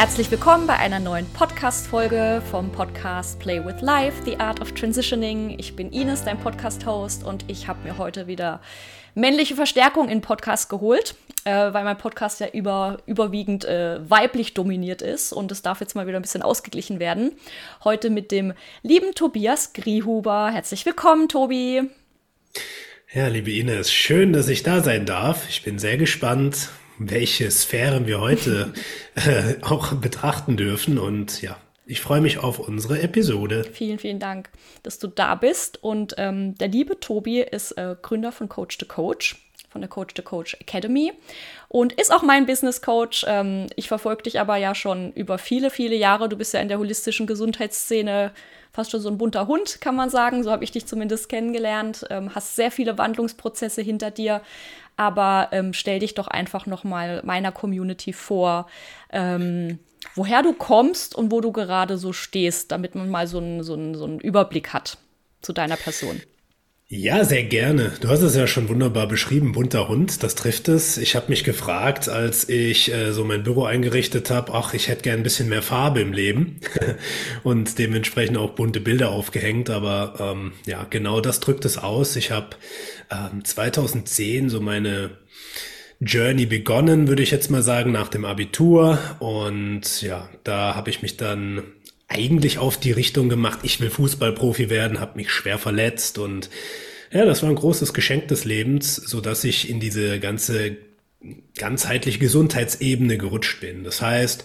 Herzlich willkommen bei einer neuen Podcast-Folge vom Podcast Play with Life, The Art of Transitioning. Ich bin Ines, dein Podcast-Host, und ich habe mir heute wieder männliche Verstärkung in Podcast geholt, äh, weil mein Podcast ja über, überwiegend äh, weiblich dominiert ist und es darf jetzt mal wieder ein bisschen ausgeglichen werden. Heute mit dem lieben Tobias Griehuber. Herzlich willkommen, Tobi. Ja, liebe Ines, schön, dass ich da sein darf. Ich bin sehr gespannt, welche Sphären wir heute äh, auch betrachten dürfen. Und ja, ich freue mich auf unsere Episode. Vielen, vielen Dank, dass du da bist. Und ähm, der liebe Tobi ist äh, Gründer von Coach to Coach, von der Coach to Coach Academy und ist auch mein Business Coach. Ähm, ich verfolge dich aber ja schon über viele, viele Jahre. Du bist ja in der holistischen Gesundheitsszene fast schon so ein bunter Hund, kann man sagen. So habe ich dich zumindest kennengelernt. Ähm, hast sehr viele Wandlungsprozesse hinter dir, aber ähm, stell dich doch einfach noch mal meiner Community vor, ähm, woher du kommst und wo du gerade so stehst, damit man mal so einen so so einen Überblick hat zu deiner Person. Ja, sehr gerne. Du hast es ja schon wunderbar beschrieben, bunter Hund, das trifft es. Ich habe mich gefragt, als ich äh, so mein Büro eingerichtet habe, ach, ich hätte gern ein bisschen mehr Farbe im Leben und dementsprechend auch bunte Bilder aufgehängt. Aber ähm, ja, genau das drückt es aus. Ich habe ähm, 2010 so meine Journey begonnen, würde ich jetzt mal sagen, nach dem Abitur. Und ja, da habe ich mich dann eigentlich auf die Richtung gemacht, ich will Fußballprofi werden, habe mich schwer verletzt und ja, das war ein großes Geschenk des Lebens, so dass ich in diese ganze ganzheitlich Gesundheitsebene gerutscht bin. Das heißt,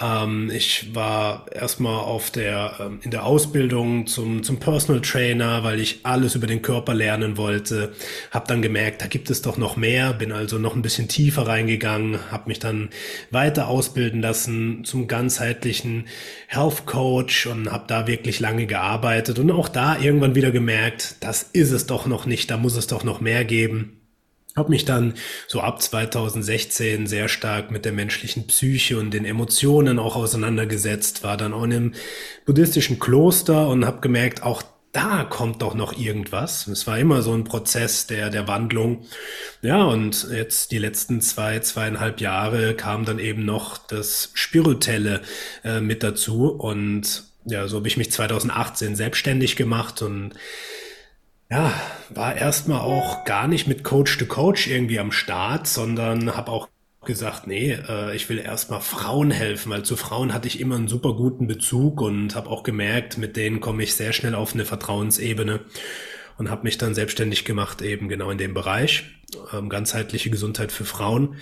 ähm, ich war erstmal auf der ähm, in der Ausbildung zum zum Personal Trainer, weil ich alles über den Körper lernen wollte. Habe dann gemerkt, da gibt es doch noch mehr. Bin also noch ein bisschen tiefer reingegangen, habe mich dann weiter ausbilden lassen zum ganzheitlichen Health Coach und habe da wirklich lange gearbeitet und auch da irgendwann wieder gemerkt, das ist es doch noch nicht. Da muss es doch noch mehr geben habe mich dann so ab 2016 sehr stark mit der menschlichen Psyche und den Emotionen auch auseinandergesetzt, war dann auch in einem buddhistischen Kloster und habe gemerkt, auch da kommt doch noch irgendwas. Es war immer so ein Prozess der, der Wandlung. Ja, und jetzt die letzten zwei, zweieinhalb Jahre kam dann eben noch das Spirituelle äh, mit dazu. Und ja, so habe ich mich 2018 selbstständig gemacht und ja, war erstmal auch gar nicht mit Coach to Coach irgendwie am Start, sondern habe auch gesagt, nee, äh, ich will erstmal Frauen helfen, weil zu Frauen hatte ich immer einen super guten Bezug und habe auch gemerkt, mit denen komme ich sehr schnell auf eine Vertrauensebene und habe mich dann selbstständig gemacht, eben genau in dem Bereich, ähm, ganzheitliche Gesundheit für Frauen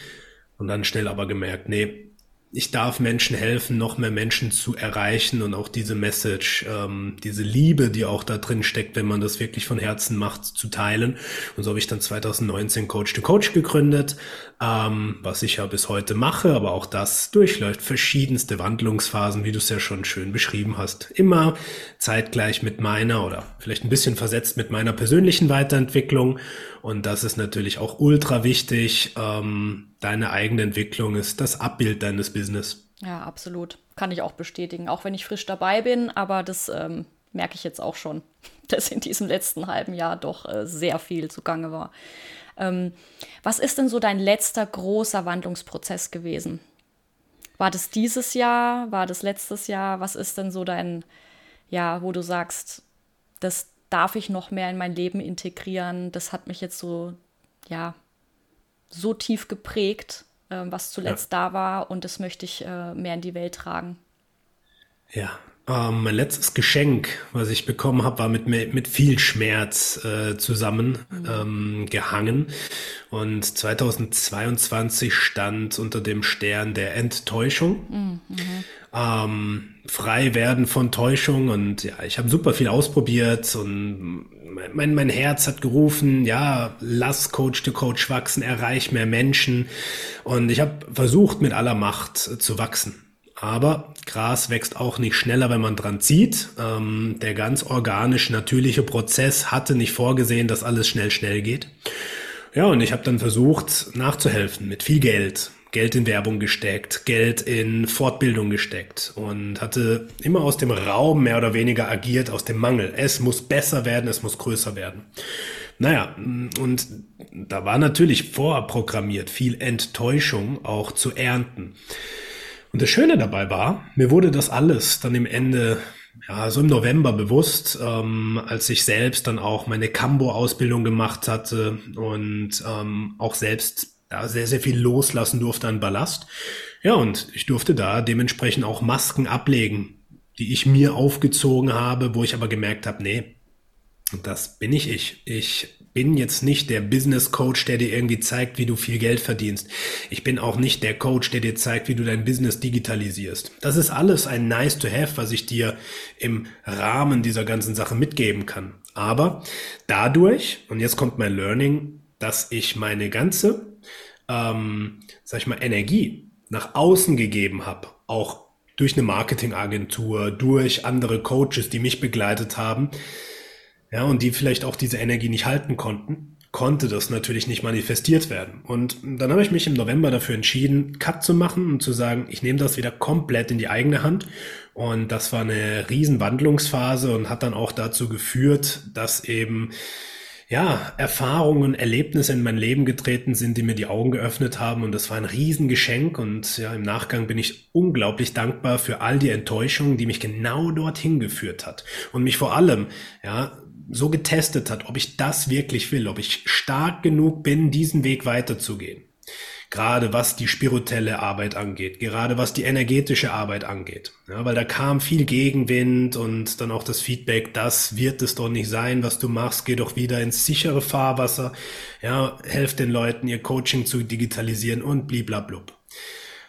und dann schnell aber gemerkt, nee, ich darf Menschen helfen, noch mehr Menschen zu erreichen und auch diese Message, ähm, diese Liebe, die auch da drin steckt, wenn man das wirklich von Herzen macht, zu teilen. Und so habe ich dann 2019 Coach to Coach gegründet, ähm, was ich ja bis heute mache, aber auch das durchläuft verschiedenste Wandlungsphasen, wie du es ja schon schön beschrieben hast. Immer zeitgleich mit meiner oder vielleicht ein bisschen versetzt mit meiner persönlichen Weiterentwicklung. Und das ist natürlich auch ultra wichtig. Ähm, deine eigene Entwicklung ist das Abbild deines Business. Ja, absolut. Kann ich auch bestätigen. Auch wenn ich frisch dabei bin, aber das ähm, merke ich jetzt auch schon, dass in diesem letzten halben Jahr doch äh, sehr viel zugange war. Ähm, was ist denn so dein letzter großer Wandlungsprozess gewesen? War das dieses Jahr? War das letztes Jahr? Was ist denn so dein, ja, wo du sagst, das darf ich noch mehr in mein Leben integrieren? Das hat mich jetzt so, ja, so tief geprägt, äh, was zuletzt ja. da war und das möchte ich äh, mehr in die Welt tragen. Ja, ähm, mein letztes Geschenk, was ich bekommen habe, war mit, mit viel Schmerz äh, zusammen mhm. ähm. Und 2022 stand unter dem Stern der Enttäuschung. Mhm. Ähm, frei werden von Täuschung. Und ja, ich habe super viel ausprobiert und mein, mein Herz hat gerufen, ja, lass Coach to Coach wachsen, erreich mehr Menschen. Und ich habe versucht, mit aller Macht zu wachsen. Aber Gras wächst auch nicht schneller, wenn man dran zieht. Ähm, der ganz organisch natürliche Prozess hatte nicht vorgesehen, dass alles schnell, schnell geht. Ja, und ich habe dann versucht nachzuhelfen mit viel Geld. Geld in Werbung gesteckt, Geld in Fortbildung gesteckt und hatte immer aus dem Raum mehr oder weniger agiert, aus dem Mangel. Es muss besser werden, es muss größer werden. Naja, und da war natürlich vorprogrammiert viel Enttäuschung auch zu ernten. Und das Schöne dabei war, mir wurde das alles dann im Ende ja, so im November bewusst, ähm, als ich selbst dann auch meine Cambo-Ausbildung gemacht hatte und ähm, auch selbst ja, sehr, sehr viel loslassen durfte an Ballast. Ja, und ich durfte da dementsprechend auch Masken ablegen, die ich mir aufgezogen habe, wo ich aber gemerkt habe, nee, das bin ich ich. Ich bin jetzt nicht der Business Coach, der dir irgendwie zeigt, wie du viel Geld verdienst. Ich bin auch nicht der Coach, der dir zeigt, wie du dein Business digitalisierst. Das ist alles ein nice to have, was ich dir im Rahmen dieser ganzen Sache mitgeben kann. Aber dadurch, und jetzt kommt mein Learning, dass ich meine ganze, ähm, sag ich mal, Energie nach außen gegeben habe, auch durch eine Marketingagentur, durch andere Coaches, die mich begleitet haben, ja, und die vielleicht auch diese Energie nicht halten konnten, konnte das natürlich nicht manifestiert werden. Und dann habe ich mich im November dafür entschieden, Cut zu machen und zu sagen, ich nehme das wieder komplett in die eigene Hand. Und das war eine riesen Wandlungsphase und hat dann auch dazu geführt, dass eben ja, Erfahrungen, Erlebnisse in mein Leben getreten sind, die mir die Augen geöffnet haben. Und das war ein Riesengeschenk. Und ja, im Nachgang bin ich unglaublich dankbar für all die Enttäuschungen, die mich genau dorthin geführt hat. Und mich vor allem, ja, so getestet hat, ob ich das wirklich will, ob ich stark genug bin, diesen Weg weiterzugehen. Gerade was die spirituelle Arbeit angeht, gerade was die energetische Arbeit angeht. Ja, weil da kam viel Gegenwind und dann auch das Feedback, das wird es doch nicht sein, was du machst, geh doch wieder ins sichere Fahrwasser, ja, helf den Leuten, ihr Coaching zu digitalisieren und bliblablub.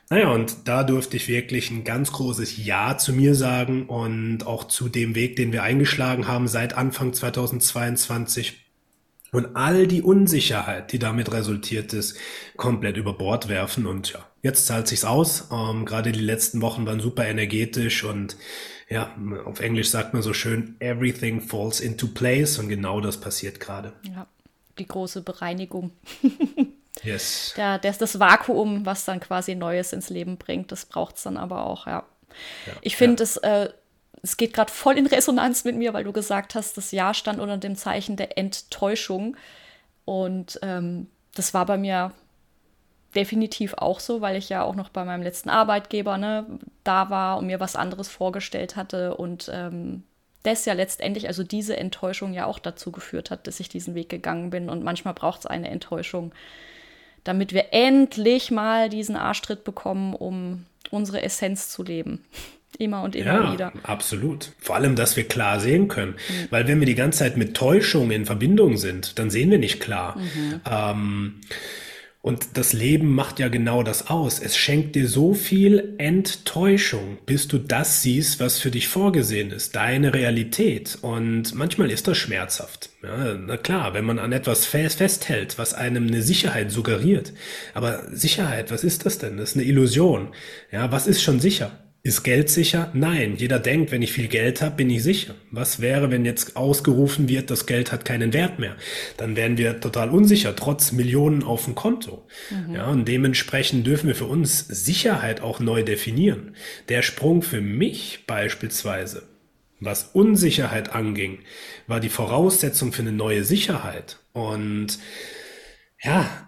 Naja, und da durfte ich wirklich ein ganz großes Ja zu mir sagen und auch zu dem Weg, den wir eingeschlagen haben seit Anfang 2022 und all die Unsicherheit, die damit resultiert ist, komplett über Bord werfen. Und ja, jetzt zahlt sich's aus. Ähm, Gerade die letzten Wochen waren super energetisch und ja, auf Englisch sagt man so schön, everything falls into place und genau das passiert gerade. Ja, die große Bereinigung. Yes. Der, der das Vakuum, was dann quasi Neues ins Leben bringt. Das braucht es dann aber auch, ja. ja ich finde, ja. es, äh, es geht gerade voll in Resonanz mit mir, weil du gesagt hast, das Jahr stand unter dem Zeichen der Enttäuschung. Und ähm, das war bei mir definitiv auch so, weil ich ja auch noch bei meinem letzten Arbeitgeber ne, da war und mir was anderes vorgestellt hatte und ähm, das ja letztendlich, also diese Enttäuschung ja auch dazu geführt hat, dass ich diesen Weg gegangen bin. Und manchmal braucht es eine Enttäuschung, damit wir endlich mal diesen Arschtritt bekommen, um unsere Essenz zu leben. Immer und immer ja, wieder. Absolut. Vor allem, dass wir klar sehen können. Mhm. Weil wenn wir die ganze Zeit mit Täuschung in Verbindung sind, dann sehen wir nicht klar. Mhm. Ähm, und das Leben macht ja genau das aus. Es schenkt dir so viel Enttäuschung, bis du das siehst, was für dich vorgesehen ist, deine Realität. Und manchmal ist das schmerzhaft. Ja, na klar, wenn man an etwas festhält, was einem eine Sicherheit suggeriert. Aber Sicherheit, was ist das denn? Das ist eine Illusion. Ja, was ist schon sicher? Ist Geld sicher? Nein. Jeder denkt, wenn ich viel Geld habe, bin ich sicher. Was wäre, wenn jetzt ausgerufen wird, das Geld hat keinen Wert mehr? Dann wären wir total unsicher, trotz Millionen auf dem Konto. Mhm. Ja, und dementsprechend dürfen wir für uns Sicherheit auch neu definieren. Der Sprung für mich beispielsweise, was Unsicherheit anging, war die Voraussetzung für eine neue Sicherheit. Und ja,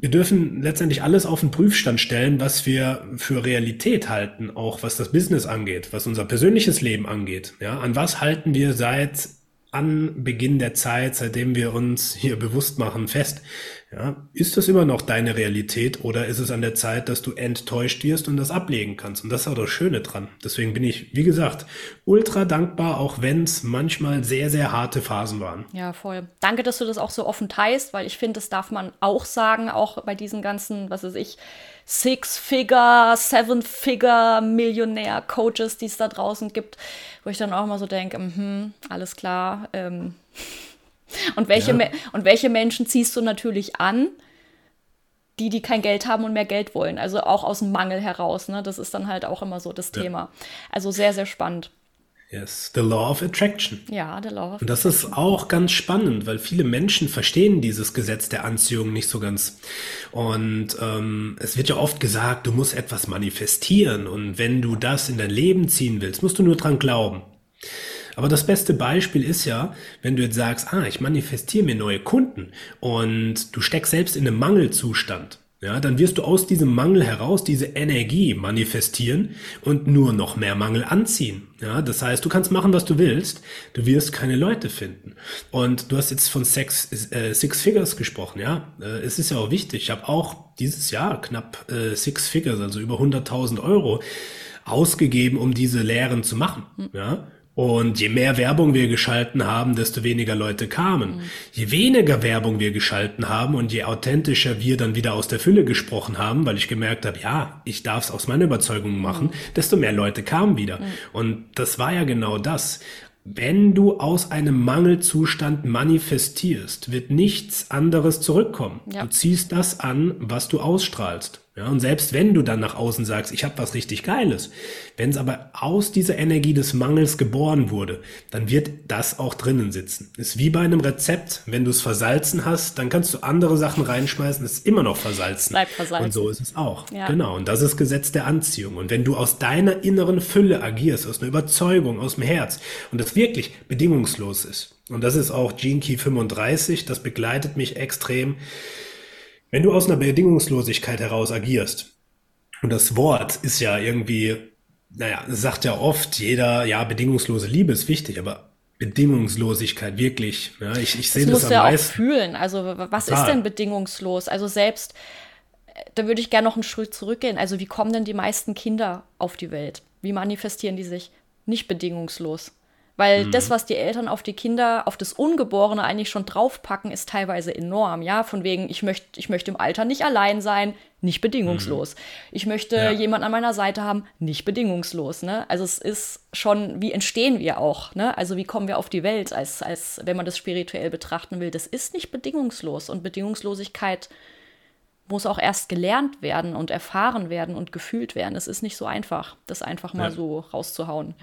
wir dürfen letztendlich alles auf den Prüfstand stellen, was wir für Realität halten, auch was das Business angeht, was unser persönliches Leben angeht. Ja, an was halten wir seit an Beginn der Zeit, seitdem wir uns hier bewusst machen, fest. Ja, ist das immer noch deine Realität oder ist es an der Zeit, dass du enttäuscht wirst und das ablegen kannst? Und das ist auch das Schöne dran. Deswegen bin ich, wie gesagt, ultra dankbar, auch wenn es manchmal sehr, sehr harte Phasen waren. Ja, voll. Danke, dass du das auch so offen teilst, weil ich finde, das darf man auch sagen, auch bei diesen ganzen, was weiß ich, Six-Figure, Seven-Figure, Millionär-Coaches, die es da draußen gibt, wo ich dann auch mal so denke, mh, alles klar. Ähm, und, welche ja. und welche Menschen ziehst du natürlich an? Die, die kein Geld haben und mehr Geld wollen. Also auch aus dem Mangel heraus. Ne? Das ist dann halt auch immer so das ja. Thema. Also sehr, sehr spannend. Yes, the law of attraction. Ja, the law of Und das ist auch ganz spannend, weil viele Menschen verstehen dieses Gesetz der Anziehung nicht so ganz. Und ähm, es wird ja oft gesagt, du musst etwas manifestieren und wenn du das in dein Leben ziehen willst, musst du nur dran glauben. Aber das beste Beispiel ist ja, wenn du jetzt sagst, ah, ich manifestiere mir neue Kunden und du steckst selbst in einem Mangelzustand. ja, dann wirst du aus diesem Mangel heraus diese Energie manifestieren und nur noch mehr Mangel anziehen. Ja, das heißt, du kannst machen, was du willst, du wirst keine Leute finden. Und du hast jetzt von Sex, äh, Six Figures gesprochen, ja. Äh, es ist ja auch wichtig. Ich habe auch dieses Jahr knapp äh, Six Figures, also über 100.000 Euro ausgegeben, um diese Lehren zu machen. Ja. Und je mehr Werbung wir geschalten haben, desto weniger Leute kamen. Mhm. Je weniger Werbung wir geschalten haben und je authentischer wir dann wieder aus der Fülle gesprochen haben, weil ich gemerkt habe, ja, ich darf es aus meiner Überzeugung machen, mhm. desto mehr Leute kamen wieder. Mhm. Und das war ja genau das. Wenn du aus einem Mangelzustand manifestierst, wird nichts anderes zurückkommen. Ja. Du ziehst das an, was du ausstrahlst. Ja, und selbst wenn du dann nach außen sagst, ich habe was richtig Geiles, wenn es aber aus dieser Energie des Mangels geboren wurde, dann wird das auch drinnen sitzen. Ist wie bei einem Rezept, wenn du es versalzen hast, dann kannst du andere Sachen reinschmeißen, es ist immer noch versalzen. Bleibt versalzen. Und so ist es auch. Ja. Genau, und das ist Gesetz der Anziehung. Und wenn du aus deiner inneren Fülle agierst, aus einer Überzeugung, aus dem Herz und das wirklich bedingungslos ist, und das ist auch Gene Key 35, das begleitet mich extrem, wenn du aus einer Bedingungslosigkeit heraus agierst, und das Wort ist ja irgendwie, naja, sagt ja oft jeder, ja, bedingungslose Liebe ist wichtig, aber Bedingungslosigkeit, wirklich. Ja, ich, ich sehe das, das am ja meisten. auch fühlen. Also was Total. ist denn bedingungslos? Also selbst, äh, da würde ich gerne noch einen Schritt zurückgehen. Also wie kommen denn die meisten Kinder auf die Welt? Wie manifestieren die sich? Nicht bedingungslos. Weil mhm. das, was die Eltern auf die Kinder, auf das Ungeborene eigentlich schon draufpacken, ist teilweise enorm. Ja, von wegen, ich möchte, ich möchte im Alter nicht allein sein, nicht bedingungslos. Mhm. Ich möchte ja. jemanden an meiner Seite haben, nicht bedingungslos. Ne? Also es ist schon, wie entstehen wir auch? Ne? Also wie kommen wir auf die Welt, als, als wenn man das spirituell betrachten will? Das ist nicht bedingungslos. Und Bedingungslosigkeit muss auch erst gelernt werden und erfahren werden und gefühlt werden. Es ist nicht so einfach, das einfach mal ja. so rauszuhauen.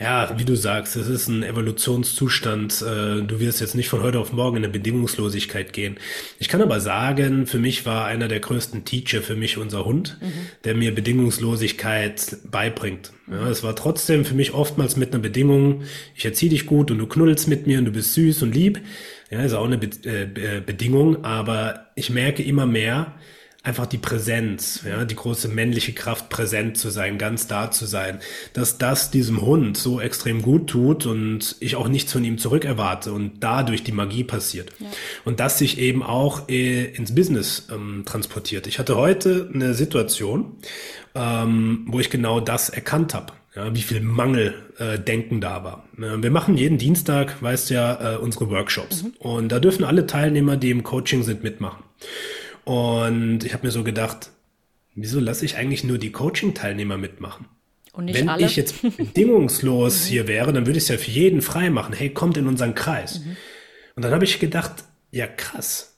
Ja, wie du sagst, es ist ein Evolutionszustand. Äh, du wirst jetzt nicht von heute auf morgen in eine Bedingungslosigkeit gehen. Ich kann aber sagen, für mich war einer der größten Teacher für mich unser Hund, mhm. der mir Bedingungslosigkeit beibringt. Ja, es war trotzdem für mich oftmals mit einer Bedingung, ich erziehe dich gut und du knuddelst mit mir und du bist süß und lieb. Ja, ist auch eine Be äh, Bedingung, aber ich merke immer mehr, einfach die Präsenz, ja, die große männliche Kraft präsent zu sein, ganz da zu sein, dass das diesem Hund so extrem gut tut und ich auch nichts von ihm zurück erwarte und dadurch die Magie passiert. Ja. Und das sich eben auch äh, ins Business ähm, transportiert. Ich hatte heute eine Situation, ähm, wo ich genau das erkannt habe. Ja, wie viel Mangeldenken äh, da war. wir machen jeden Dienstag, weißt ja, äh, unsere Workshops. Mhm. Und da dürfen alle Teilnehmer, die im Coaching sind, mitmachen. Und ich habe mir so gedacht, wieso lasse ich eigentlich nur die Coaching-Teilnehmer mitmachen? Und nicht Wenn alle? ich jetzt bedingungslos mhm. hier wäre, dann würde ich es ja für jeden frei machen. Hey, kommt in unseren Kreis. Mhm. Und dann habe ich gedacht, ja krass.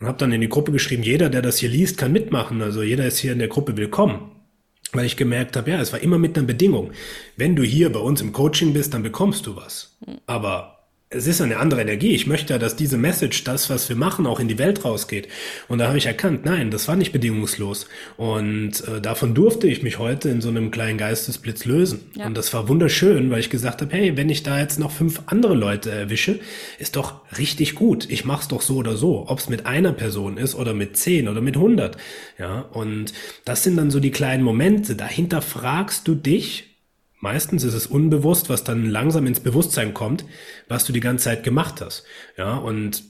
Und habe dann in die Gruppe geschrieben, jeder, der das hier liest, kann mitmachen. Also jeder ist hier in der Gruppe willkommen. Weil ich gemerkt habe, ja, es war immer mit einer Bedingung. Wenn du hier bei uns im Coaching bist, dann bekommst du was. Mhm. Aber es ist eine andere Energie. Ich möchte ja, dass diese Message, das, was wir machen, auch in die Welt rausgeht. Und da habe ich erkannt, nein, das war nicht bedingungslos. Und äh, davon durfte ich mich heute in so einem kleinen Geistesblitz lösen. Ja. Und das war wunderschön, weil ich gesagt habe, hey, wenn ich da jetzt noch fünf andere Leute erwische, ist doch richtig gut. Ich mach's doch so oder so, ob es mit einer Person ist oder mit zehn oder mit hundert. Ja, und das sind dann so die kleinen Momente. Dahinter fragst du dich, Meistens ist es unbewusst, was dann langsam ins Bewusstsein kommt, was du die ganze Zeit gemacht hast. Ja, und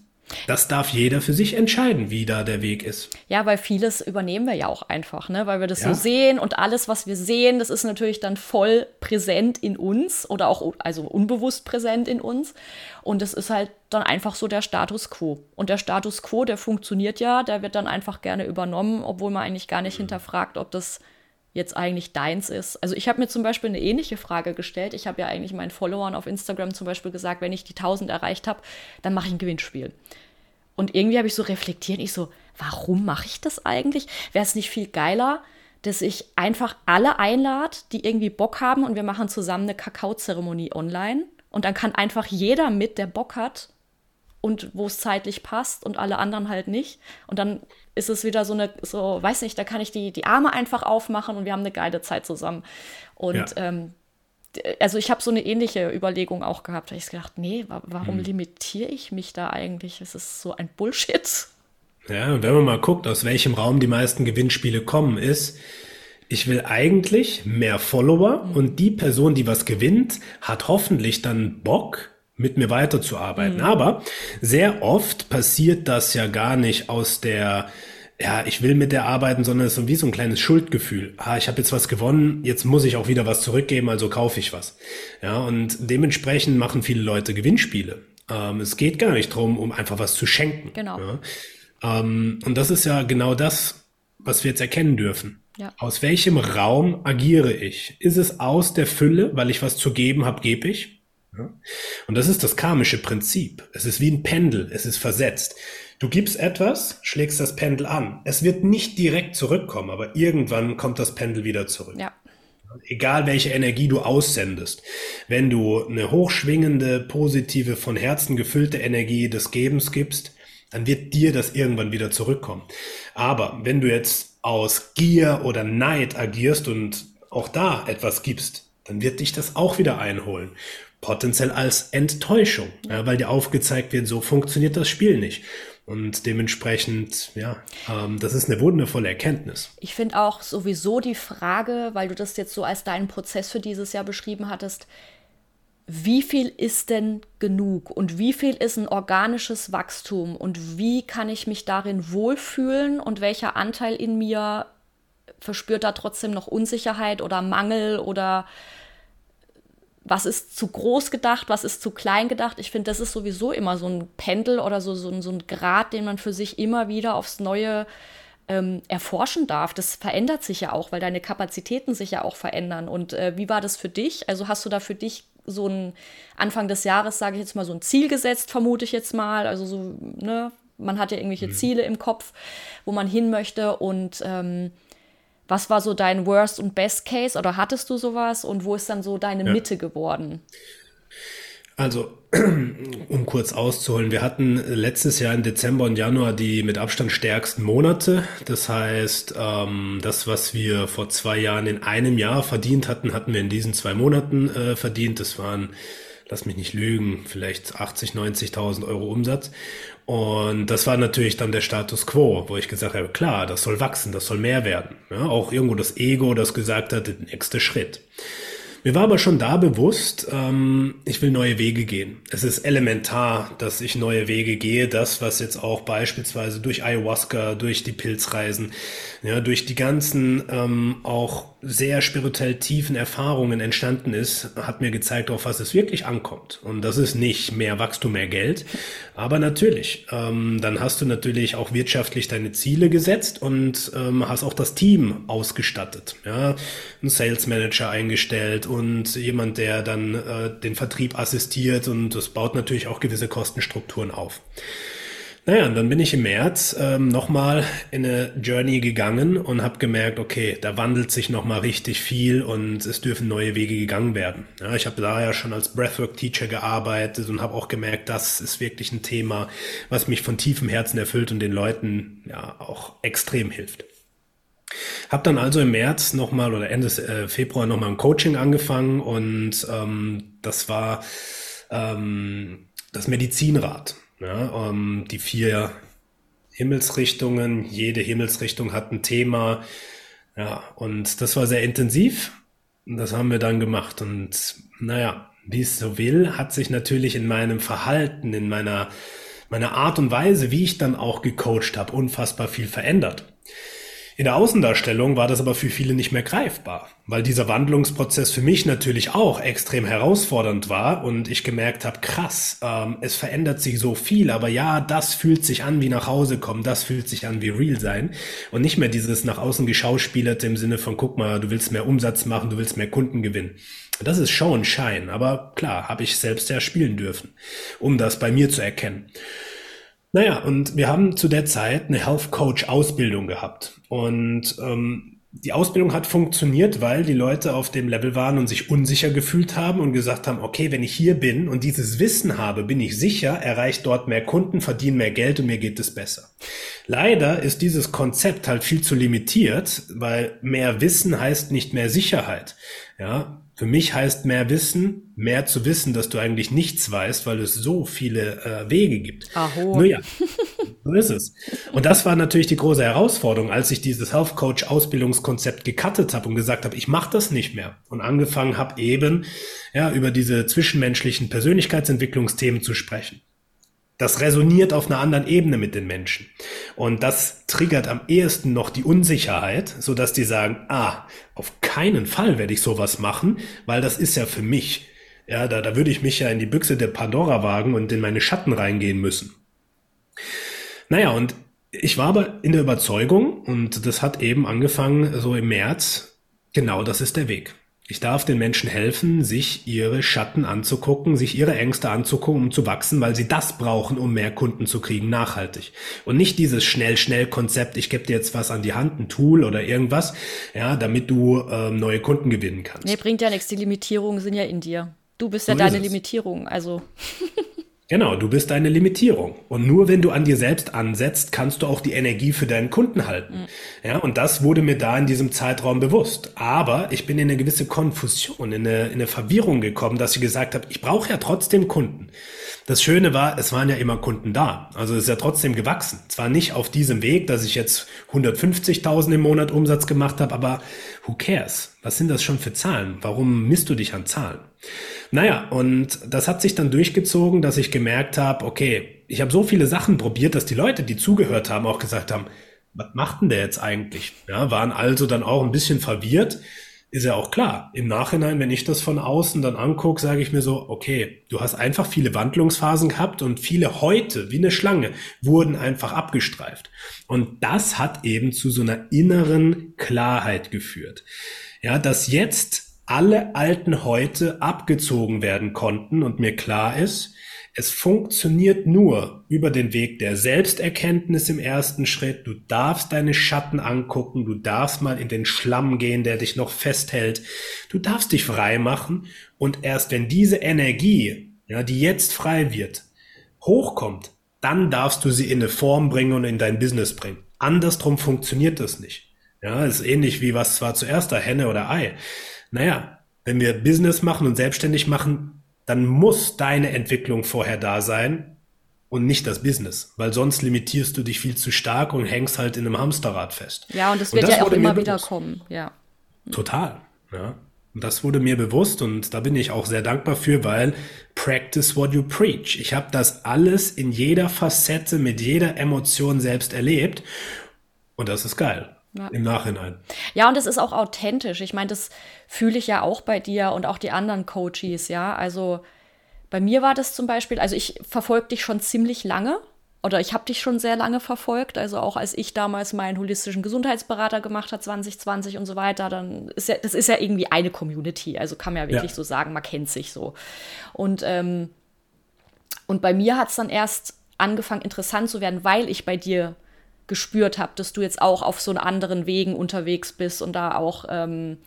das darf jeder für sich entscheiden, wie da der Weg ist. Ja, weil vieles übernehmen wir ja auch einfach, ne? weil wir das ja. so sehen und alles, was wir sehen, das ist natürlich dann voll präsent in uns oder auch also unbewusst präsent in uns. Und es ist halt dann einfach so der Status quo. Und der Status quo, der funktioniert ja, der wird dann einfach gerne übernommen, obwohl man eigentlich gar nicht mhm. hinterfragt, ob das jetzt eigentlich deins ist. Also ich habe mir zum Beispiel eine ähnliche Frage gestellt. Ich habe ja eigentlich meinen Followern auf Instagram zum Beispiel gesagt, wenn ich die 1000 erreicht habe, dann mache ich ein Gewinnspiel. Und irgendwie habe ich so reflektiert, ich so, warum mache ich das eigentlich? Wäre es nicht viel geiler, dass ich einfach alle einlade, die irgendwie Bock haben und wir machen zusammen eine Kakaozeremonie online und dann kann einfach jeder mit, der Bock hat und wo es zeitlich passt und alle anderen halt nicht. Und dann ist es wieder so eine, so, weiß nicht, da kann ich die, die Arme einfach aufmachen und wir haben eine geile Zeit zusammen. Und ja. ähm, also ich habe so eine ähnliche Überlegung auch gehabt. Da ich gedacht, nee, warum hm. limitiere ich mich da eigentlich? Es ist so ein Bullshit. Ja, und wenn man mal guckt, aus welchem Raum die meisten Gewinnspiele kommen, ist, ich will eigentlich mehr Follower mhm. und die Person, die was gewinnt, hat hoffentlich dann Bock, mit mir weiterzuarbeiten. Mhm. Aber sehr oft passiert das ja gar nicht aus der ja, ich will mit der arbeiten, sondern es ist wie so ein kleines Schuldgefühl. Ah, ich habe jetzt was gewonnen, jetzt muss ich auch wieder was zurückgeben, also kaufe ich was. Ja, und dementsprechend machen viele Leute Gewinnspiele. Ähm, es geht gar nicht drum, um einfach was zu schenken. Genau. Ja? Ähm, und das ist ja genau das, was wir jetzt erkennen dürfen. Ja. Aus welchem Raum agiere ich? Ist es aus der Fülle, weil ich was zu geben habe, gebe ich? Und das ist das karmische Prinzip. Es ist wie ein Pendel, es ist versetzt. Du gibst etwas, schlägst das Pendel an. Es wird nicht direkt zurückkommen, aber irgendwann kommt das Pendel wieder zurück. Ja. Egal welche Energie du aussendest. Wenn du eine hochschwingende, positive, von Herzen gefüllte Energie des Gebens gibst, dann wird dir das irgendwann wieder zurückkommen. Aber wenn du jetzt aus Gier oder Neid agierst und auch da etwas gibst, dann wird dich das auch wieder einholen. Potenziell als Enttäuschung, ja, weil dir aufgezeigt wird, so funktioniert das Spiel nicht. Und dementsprechend, ja, ähm, das ist eine wundervolle Erkenntnis. Ich finde auch sowieso die Frage, weil du das jetzt so als deinen Prozess für dieses Jahr beschrieben hattest, wie viel ist denn genug und wie viel ist ein organisches Wachstum und wie kann ich mich darin wohlfühlen und welcher Anteil in mir verspürt da trotzdem noch Unsicherheit oder Mangel oder was ist zu groß gedacht, was ist zu klein gedacht. Ich finde, das ist sowieso immer so ein Pendel oder so, so, so ein Grad, den man für sich immer wieder aufs Neue ähm, erforschen darf. Das verändert sich ja auch, weil deine Kapazitäten sich ja auch verändern. Und äh, wie war das für dich? Also hast du da für dich so ein Anfang des Jahres, sage ich jetzt mal, so ein Ziel gesetzt, vermute ich jetzt mal. Also so, ne, man hat ja irgendwelche mhm. Ziele im Kopf, wo man hin möchte und ähm, was war so dein Worst und Best Case oder hattest du sowas und wo ist dann so deine ja. Mitte geworden? Also, um kurz auszuholen, wir hatten letztes Jahr im Dezember und Januar die mit Abstand stärksten Monate. Das heißt, ähm, das, was wir vor zwei Jahren in einem Jahr verdient hatten, hatten wir in diesen zwei Monaten äh, verdient. Das waren lass mich nicht lügen, vielleicht 80, 90.000 Euro Umsatz. Und das war natürlich dann der Status quo, wo ich gesagt habe, klar, das soll wachsen, das soll mehr werden. Ja, auch irgendwo das Ego, das gesagt hat, der nächste Schritt. Mir war aber schon da bewusst, ähm, ich will neue Wege gehen. Es ist elementar, dass ich neue Wege gehe. Das, was jetzt auch beispielsweise durch Ayahuasca, durch die Pilzreisen, ja, durch die ganzen ähm, auch sehr spirituell tiefen Erfahrungen entstanden ist, hat mir gezeigt, auf was es wirklich ankommt. Und das ist nicht mehr Wachstum, mehr Geld. Aber natürlich, ähm, dann hast du natürlich auch wirtschaftlich deine Ziele gesetzt und ähm, hast auch das Team ausgestattet. Ja, einen Sales Manager eingestellt und jemand, der dann äh, den Vertrieb assistiert und das baut natürlich auch gewisse Kostenstrukturen auf. Naja, und dann bin ich im März ähm, nochmal in eine Journey gegangen und habe gemerkt, okay, da wandelt sich nochmal richtig viel und es dürfen neue Wege gegangen werden. Ja, ich habe da ja schon als Breathwork-Teacher gearbeitet und habe auch gemerkt, das ist wirklich ein Thema, was mich von tiefem Herzen erfüllt und den Leuten ja auch extrem hilft. Hab dann also im März nochmal oder Ende äh, Februar nochmal ein Coaching angefangen und ähm, das war ähm, das Medizinrad. Ja, ähm, die vier Himmelsrichtungen, jede Himmelsrichtung hat ein Thema. Ja, und das war sehr intensiv. Das haben wir dann gemacht. Und naja, wie es so will, hat sich natürlich in meinem Verhalten, in meiner, meiner Art und Weise, wie ich dann auch gecoacht habe, unfassbar viel verändert. In der Außendarstellung war das aber für viele nicht mehr greifbar, weil dieser Wandlungsprozess für mich natürlich auch extrem herausfordernd war und ich gemerkt habe, krass, ähm, es verändert sich so viel, aber ja, das fühlt sich an wie nach Hause kommen, das fühlt sich an wie real sein und nicht mehr dieses nach außen geschauspielerte im Sinne von, guck mal, du willst mehr Umsatz machen, du willst mehr Kunden gewinnen. Das ist Show und Shine, aber klar, habe ich selbst ja spielen dürfen, um das bei mir zu erkennen. Naja, und wir haben zu der Zeit eine Health Coach Ausbildung gehabt. Und ähm, die Ausbildung hat funktioniert, weil die Leute auf dem Level waren und sich unsicher gefühlt haben und gesagt haben, okay, wenn ich hier bin und dieses Wissen habe, bin ich sicher, erreicht dort mehr Kunden, verdiene mehr Geld und mir geht es besser. Leider ist dieses Konzept halt viel zu limitiert, weil mehr Wissen heißt nicht mehr Sicherheit. Ja, Für mich heißt mehr Wissen, mehr zu wissen, dass du eigentlich nichts weißt, weil es so viele äh, Wege gibt. Aho. Nur ja, so ist es. Und das war natürlich die große Herausforderung, als ich dieses Health Coach Ausbildungskonzept gecuttet habe und gesagt habe, ich mache das nicht mehr und angefangen habe eben ja über diese zwischenmenschlichen Persönlichkeitsentwicklungsthemen zu sprechen. Das resoniert auf einer anderen Ebene mit den Menschen. Und das triggert am ehesten noch die Unsicherheit, so dass die sagen, ah, auf keinen Fall werde ich sowas machen, weil das ist ja für mich. Ja, da, da würde ich mich ja in die Büchse der Pandora wagen und in meine Schatten reingehen müssen. Naja, und ich war aber in der Überzeugung, und das hat eben angefangen so im März, genau das ist der Weg. Ich darf den Menschen helfen, sich ihre Schatten anzugucken, sich ihre Ängste anzugucken, um zu wachsen, weil sie das brauchen, um mehr Kunden zu kriegen, nachhaltig. Und nicht dieses Schnell-Schnell-Konzept, ich gebe dir jetzt was an die Hand, ein Tool oder irgendwas, ja, damit du ähm, neue Kunden gewinnen kannst. Nee, bringt ja nichts, die Limitierungen sind ja in dir. Du bist ja so deine Limitierung, also. Genau, du bist deine Limitierung. Und nur wenn du an dir selbst ansetzt, kannst du auch die Energie für deinen Kunden halten. Mhm. Ja, und das wurde mir da in diesem Zeitraum bewusst. Aber ich bin in eine gewisse Konfusion, in eine, in eine Verwirrung gekommen, dass ich gesagt habe, ich brauche ja trotzdem Kunden. Das Schöne war, es waren ja immer Kunden da. Also es ist ja trotzdem gewachsen. Zwar nicht auf diesem Weg, dass ich jetzt 150.000 im Monat Umsatz gemacht habe, aber who cares? Was sind das schon für Zahlen? Warum misst du dich an Zahlen? Naja, und das hat sich dann durchgezogen, dass ich gemerkt habe, okay, ich habe so viele Sachen probiert, dass die Leute, die zugehört haben, auch gesagt haben, was macht denn der jetzt eigentlich? Ja, waren also dann auch ein bisschen verwirrt. Ist ja auch klar. Im Nachhinein, wenn ich das von außen dann angucke, sage ich mir so, okay, du hast einfach viele Wandlungsphasen gehabt und viele heute, wie eine Schlange, wurden einfach abgestreift. Und das hat eben zu so einer inneren Klarheit geführt. Ja, dass jetzt alle alten Heute abgezogen werden konnten und mir klar ist, es funktioniert nur über den Weg der Selbsterkenntnis im ersten Schritt. Du darfst deine Schatten angucken, du darfst mal in den Schlamm gehen, der dich noch festhält. Du darfst dich frei machen und erst wenn diese Energie, ja, die jetzt frei wird, hochkommt, dann darfst du sie in eine Form bringen und in dein Business bringen. Andersrum funktioniert das nicht. Ja, ist ähnlich wie was zwar zuerst da Henne oder Ei naja, wenn wir Business machen und selbstständig machen, dann muss deine Entwicklung vorher da sein und nicht das Business, weil sonst limitierst du dich viel zu stark und hängst halt in einem Hamsterrad fest. Ja, und das wird und das ja auch immer wieder kommen, ja. Total, ja. Und das wurde mir bewusst und da bin ich auch sehr dankbar für, weil practice what you preach. Ich habe das alles in jeder Facette mit jeder Emotion selbst erlebt und das ist geil. Ja. Im Nachhinein. Ja, und es ist auch authentisch. Ich meine, das fühle ich ja auch bei dir und auch die anderen Coaches, ja. Also bei mir war das zum Beispiel, also ich verfolge dich schon ziemlich lange oder ich habe dich schon sehr lange verfolgt. Also auch als ich damals meinen holistischen Gesundheitsberater gemacht habe, 2020 und so weiter, dann ist ja, das ist ja irgendwie eine Community. Also kann man ja wirklich ja. so sagen, man kennt sich so. Und, ähm, und bei mir hat es dann erst angefangen, interessant zu werden, weil ich bei dir gespürt habe, dass du jetzt auch auf so einen anderen Wegen unterwegs bist und da auch, ähm,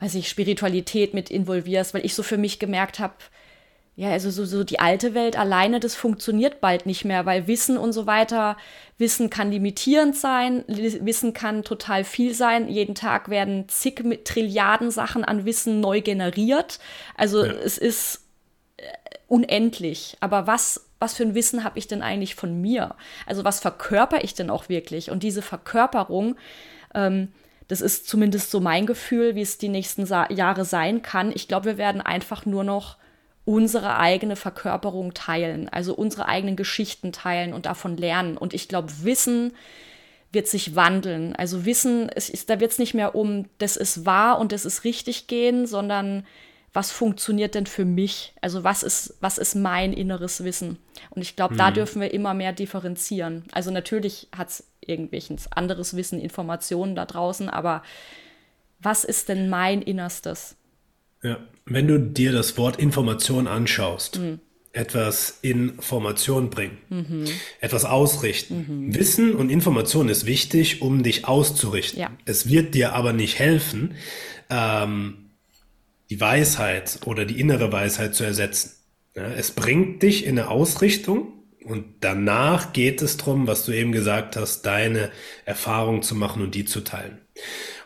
weiß ich, Spiritualität mit involvierst, weil ich so für mich gemerkt habe, ja, also so, so die alte Welt alleine, das funktioniert bald nicht mehr, weil Wissen und so weiter, Wissen kann limitierend sein, Wissen kann total viel sein. Jeden Tag werden zig Trilliarden Sachen an Wissen neu generiert. Also ja. es ist äh, unendlich. Aber was was für ein Wissen habe ich denn eigentlich von mir? Also was verkörper ich denn auch wirklich? Und diese Verkörperung, ähm, das ist zumindest so mein Gefühl, wie es die nächsten Sa Jahre sein kann. Ich glaube, wir werden einfach nur noch unsere eigene Verkörperung teilen, also unsere eigenen Geschichten teilen und davon lernen. Und ich glaube, Wissen wird sich wandeln. Also Wissen, es ist, da wird es nicht mehr um, das ist wahr und das ist richtig gehen, sondern was funktioniert denn für mich? Also was ist, was ist mein inneres Wissen? Und ich glaube, hm. da dürfen wir immer mehr differenzieren. Also natürlich hat es irgendwelches anderes Wissen, Informationen da draußen, aber was ist denn mein Innerstes? Ja, wenn du dir das Wort Information anschaust, hm. etwas in Formation bringen, mhm. etwas ausrichten. Mhm. Wissen und Information ist wichtig, um dich auszurichten. Ja. Es wird dir aber nicht helfen, ähm, die Weisheit oder die innere Weisheit zu ersetzen. Ja, es bringt dich in eine Ausrichtung und danach geht es darum, was du eben gesagt hast, deine Erfahrung zu machen und die zu teilen.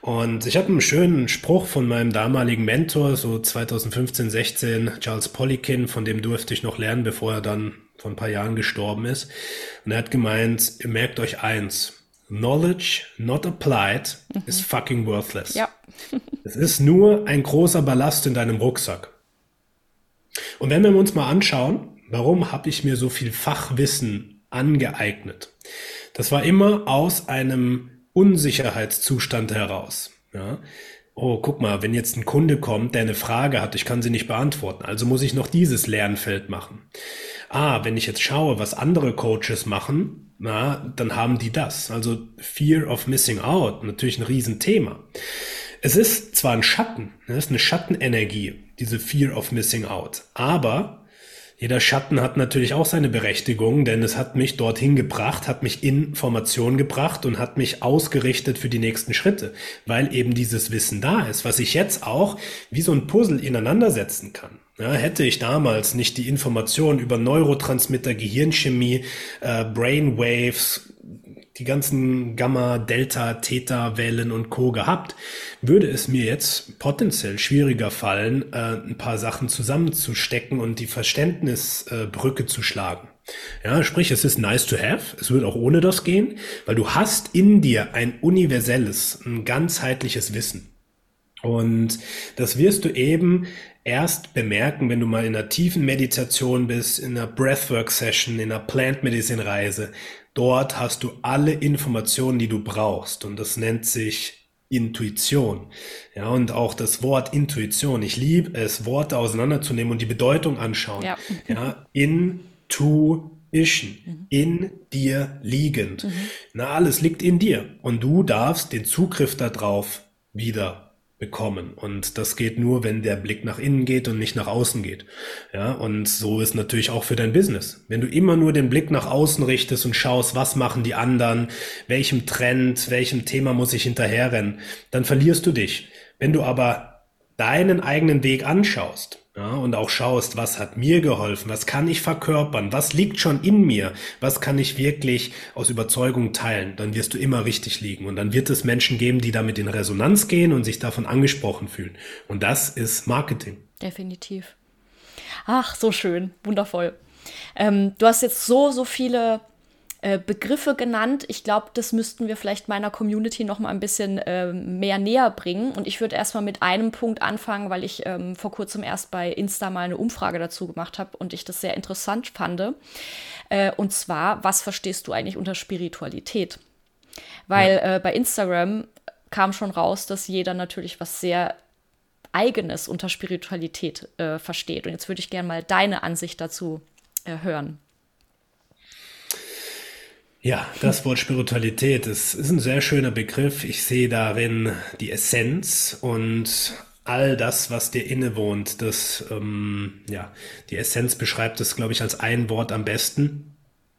Und ich habe einen schönen Spruch von meinem damaligen Mentor, so 2015, 16, Charles Polikin, von dem durfte ich noch lernen, bevor er dann vor ein paar Jahren gestorben ist. Und er hat gemeint, ihr merkt euch eins, Knowledge not applied mhm. is fucking worthless. Ja. Es ist nur ein großer Ballast in deinem Rucksack. Und wenn wir uns mal anschauen, warum habe ich mir so viel Fachwissen angeeignet? Das war immer aus einem Unsicherheitszustand heraus. Ja? Oh, guck mal, wenn jetzt ein Kunde kommt, der eine Frage hat, ich kann sie nicht beantworten, also muss ich noch dieses Lernfeld machen. Ah, wenn ich jetzt schaue, was andere Coaches machen, na, dann haben die das. Also Fear of Missing Out, natürlich ein Riesenthema. Es ist zwar ein Schatten, es ne, ist eine Schattenenergie, diese Fear of Missing Out, aber jeder Schatten hat natürlich auch seine Berechtigung, denn es hat mich dorthin gebracht, hat mich in Formation gebracht und hat mich ausgerichtet für die nächsten Schritte, weil eben dieses Wissen da ist, was ich jetzt auch wie so ein Puzzle ineinander setzen kann. Ja, hätte ich damals nicht die Informationen über Neurotransmitter, Gehirnchemie, äh, Brainwaves, die ganzen Gamma, Delta, Theta, Wellen und Co. gehabt, würde es mir jetzt potenziell schwieriger fallen, äh, ein paar Sachen zusammenzustecken und die Verständnisbrücke äh, zu schlagen. Ja, sprich, es ist nice to have. Es wird auch ohne das gehen, weil du hast in dir ein universelles, ein ganzheitliches Wissen. Und das wirst du eben erst bemerken, wenn du mal in einer tiefen Meditation bist, in einer Breathwork-Session, in einer Plant Medicine-Reise. Dort hast du alle Informationen, die du brauchst. Und das nennt sich Intuition. Ja, und auch das Wort Intuition. Ich liebe es, Worte auseinanderzunehmen und die Bedeutung anschauen. Ja. ja Intuition. Mhm. In dir liegend. Mhm. Na, alles liegt in dir. Und du darfst den Zugriff darauf wieder bekommen. Und das geht nur, wenn der Blick nach innen geht und nicht nach außen geht. Ja, und so ist natürlich auch für dein Business. Wenn du immer nur den Blick nach außen richtest und schaust, was machen die anderen, welchem Trend, welchem Thema muss ich hinterherrennen, dann verlierst du dich. Wenn du aber deinen eigenen Weg anschaust, ja, und auch schaust, was hat mir geholfen, was kann ich verkörpern, was liegt schon in mir, was kann ich wirklich aus Überzeugung teilen, dann wirst du immer richtig liegen. Und dann wird es Menschen geben, die damit in Resonanz gehen und sich davon angesprochen fühlen. Und das ist Marketing. Definitiv. Ach, so schön, wundervoll. Ähm, du hast jetzt so, so viele äh, Begriffe genannt. Ich glaube, das müssten wir vielleicht meiner Community noch mal ein bisschen äh, mehr näher bringen. Und ich würde erstmal mit einem Punkt anfangen, weil ich ähm, vor kurzem erst bei Insta mal eine Umfrage dazu gemacht habe und ich das sehr interessant fand. Äh, und zwar, was verstehst du eigentlich unter Spiritualität? Weil ja. äh, bei Instagram kam schon raus, dass jeder natürlich was sehr Eigenes unter Spiritualität äh, versteht. Und jetzt würde ich gerne mal deine Ansicht dazu äh, hören. Ja, das Wort Spiritualität ist, ist ein sehr schöner Begriff. Ich sehe darin die Essenz und all das, was dir innewohnt. Das, ähm, ja, die Essenz beschreibt es, glaube ich, als ein Wort am besten.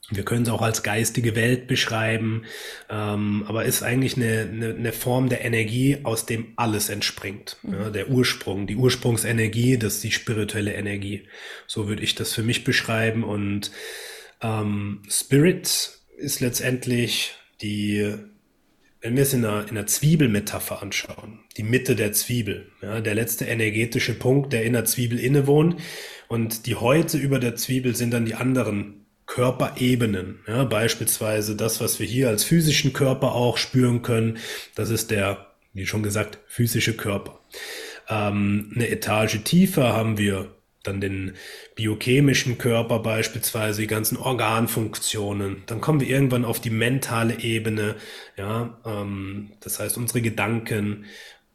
Wir können es auch als geistige Welt beschreiben, ähm, aber ist eigentlich eine, eine, eine, Form der Energie, aus dem alles entspringt. Mhm. Ja, der Ursprung, die Ursprungsenergie, das ist die spirituelle Energie. So würde ich das für mich beschreiben. Und ähm, Spirit ist letztendlich die, wenn wir es in einer, in einer Zwiebelmetapher anschauen, die Mitte der Zwiebel, ja, der letzte energetische Punkt, der in der Zwiebel innewohnt. Und die Häute über der Zwiebel sind dann die anderen Körperebenen. Ja, beispielsweise das, was wir hier als physischen Körper auch spüren können, das ist der, wie schon gesagt, physische Körper. Ähm, eine Etage tiefer haben wir dann den biochemischen Körper beispielsweise, die ganzen Organfunktionen. Dann kommen wir irgendwann auf die mentale Ebene, ja, ähm, das heißt unsere Gedanken,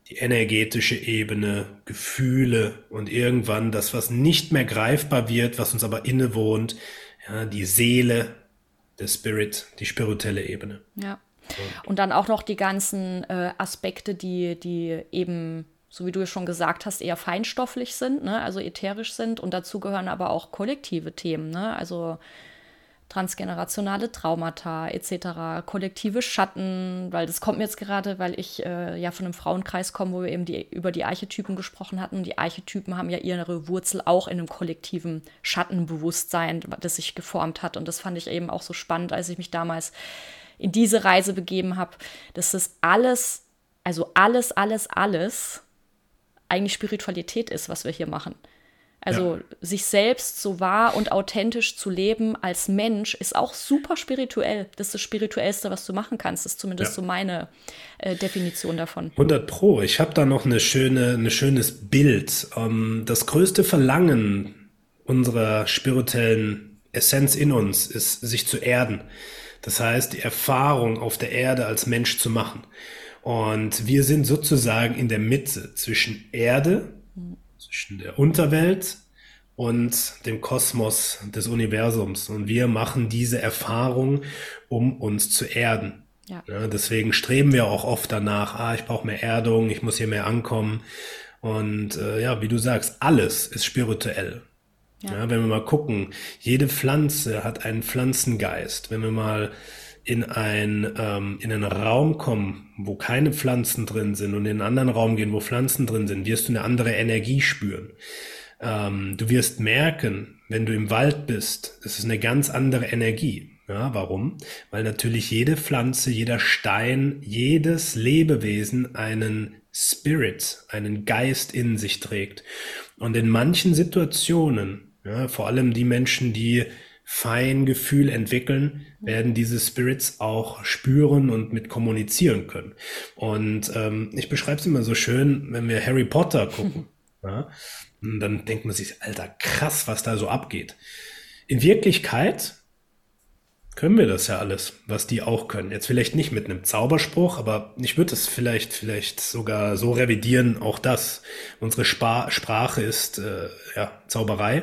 die energetische Ebene, Gefühle und irgendwann das, was nicht mehr greifbar wird, was uns aber innewohnt, ja, die Seele, der Spirit, die spirituelle Ebene. Ja. Und dann auch noch die ganzen äh, Aspekte, die, die eben so wie du schon gesagt hast, eher feinstofflich sind, ne? also ätherisch sind. Und dazu gehören aber auch kollektive Themen, ne? also transgenerationale Traumata etc., kollektive Schatten, weil das kommt mir jetzt gerade, weil ich äh, ja von einem Frauenkreis komme, wo wir eben die, über die Archetypen gesprochen hatten. Und die Archetypen haben ja ihre Wurzel auch in einem kollektiven Schattenbewusstsein, das sich geformt hat. Und das fand ich eben auch so spannend, als ich mich damals in diese Reise begeben habe, dass das alles also alles, alles, alles eigentlich Spiritualität ist, was wir hier machen. Also ja. sich selbst so wahr und authentisch zu leben als Mensch ist auch super spirituell. Das ist das Spirituellste, was du machen kannst. Das ist zumindest ja. so meine äh, Definition davon. 100 Pro. Ich habe da noch eine schöne, ein schönes Bild. Ähm, das größte Verlangen unserer spirituellen Essenz in uns ist, sich zu erden. Das heißt, die Erfahrung auf der Erde als Mensch zu machen. Und wir sind sozusagen in der Mitte zwischen Erde, zwischen der Unterwelt und dem Kosmos des Universums. Und wir machen diese Erfahrung, um uns zu erden. Ja. ja deswegen streben wir auch oft danach, ah, ich brauche mehr Erdung, ich muss hier mehr ankommen. Und äh, ja, wie du sagst, alles ist spirituell. Ja. wenn wir mal gucken, jede Pflanze hat einen Pflanzengeist. Wenn wir mal in, ein, ähm, in einen Raum kommen, wo keine Pflanzen drin sind und in einen anderen Raum gehen, wo Pflanzen drin sind, wirst du eine andere Energie spüren. Ähm, du wirst merken, wenn du im Wald bist, es ist eine ganz andere Energie. Ja, warum? Weil natürlich jede Pflanze, jeder Stein, jedes Lebewesen einen Spirit, einen Geist in sich trägt. Und in manchen Situationen, ja, vor allem die Menschen, die Feingefühl entwickeln, werden diese Spirits auch spüren und mit kommunizieren können. Und ähm, ich beschreibe es immer so schön, wenn wir Harry Potter gucken. ja, dann denkt man sich, Alter, krass, was da so abgeht. In Wirklichkeit können wir das ja alles, was die auch können. Jetzt vielleicht nicht mit einem Zauberspruch, aber ich würde es vielleicht, vielleicht sogar so revidieren, auch das. Unsere Spa Sprache ist äh, ja Zauberei.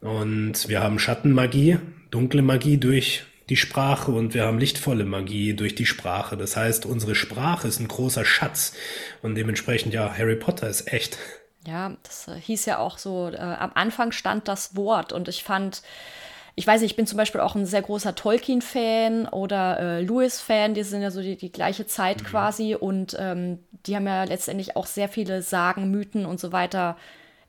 Und wir haben Schattenmagie, dunkle Magie durch die Sprache und wir haben lichtvolle Magie durch die Sprache. Das heißt, unsere Sprache ist ein großer Schatz und dementsprechend ja, Harry Potter ist echt. Ja, das äh, hieß ja auch so, äh, am Anfang stand das Wort und ich fand, ich weiß nicht, ich bin zum Beispiel auch ein sehr großer Tolkien-Fan oder äh, Lewis-Fan, die sind ja so die, die gleiche Zeit mhm. quasi und ähm, die haben ja letztendlich auch sehr viele Sagen, Mythen und so weiter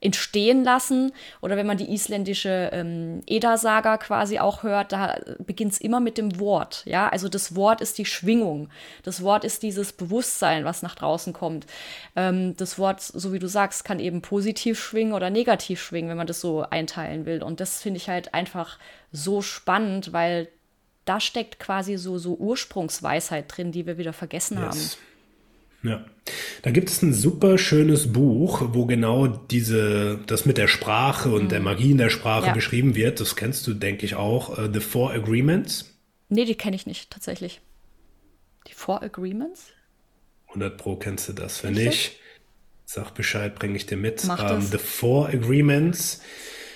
entstehen lassen. Oder wenn man die isländische ähm, Eda-Saga quasi auch hört, da beginnt es immer mit dem Wort. Ja, also das Wort ist die Schwingung. Das Wort ist dieses Bewusstsein, was nach draußen kommt. Ähm, das Wort, so wie du sagst, kann eben positiv schwingen oder negativ schwingen, wenn man das so einteilen will. Und das finde ich halt einfach so spannend, weil da steckt quasi so, so Ursprungsweisheit drin, die wir wieder vergessen yes. haben. Ja. Da gibt es ein super schönes Buch, wo genau diese, das mit der Sprache und mhm. der Magie in der Sprache ja. beschrieben wird. Das kennst du, denke ich, auch. Uh, The Four Agreements. Nee, die kenne ich nicht, tatsächlich. Die Four Agreements? 100 Pro kennst du das. Wenn nicht, sag Bescheid, bringe ich dir mit. Um, ähm, The Four Agreements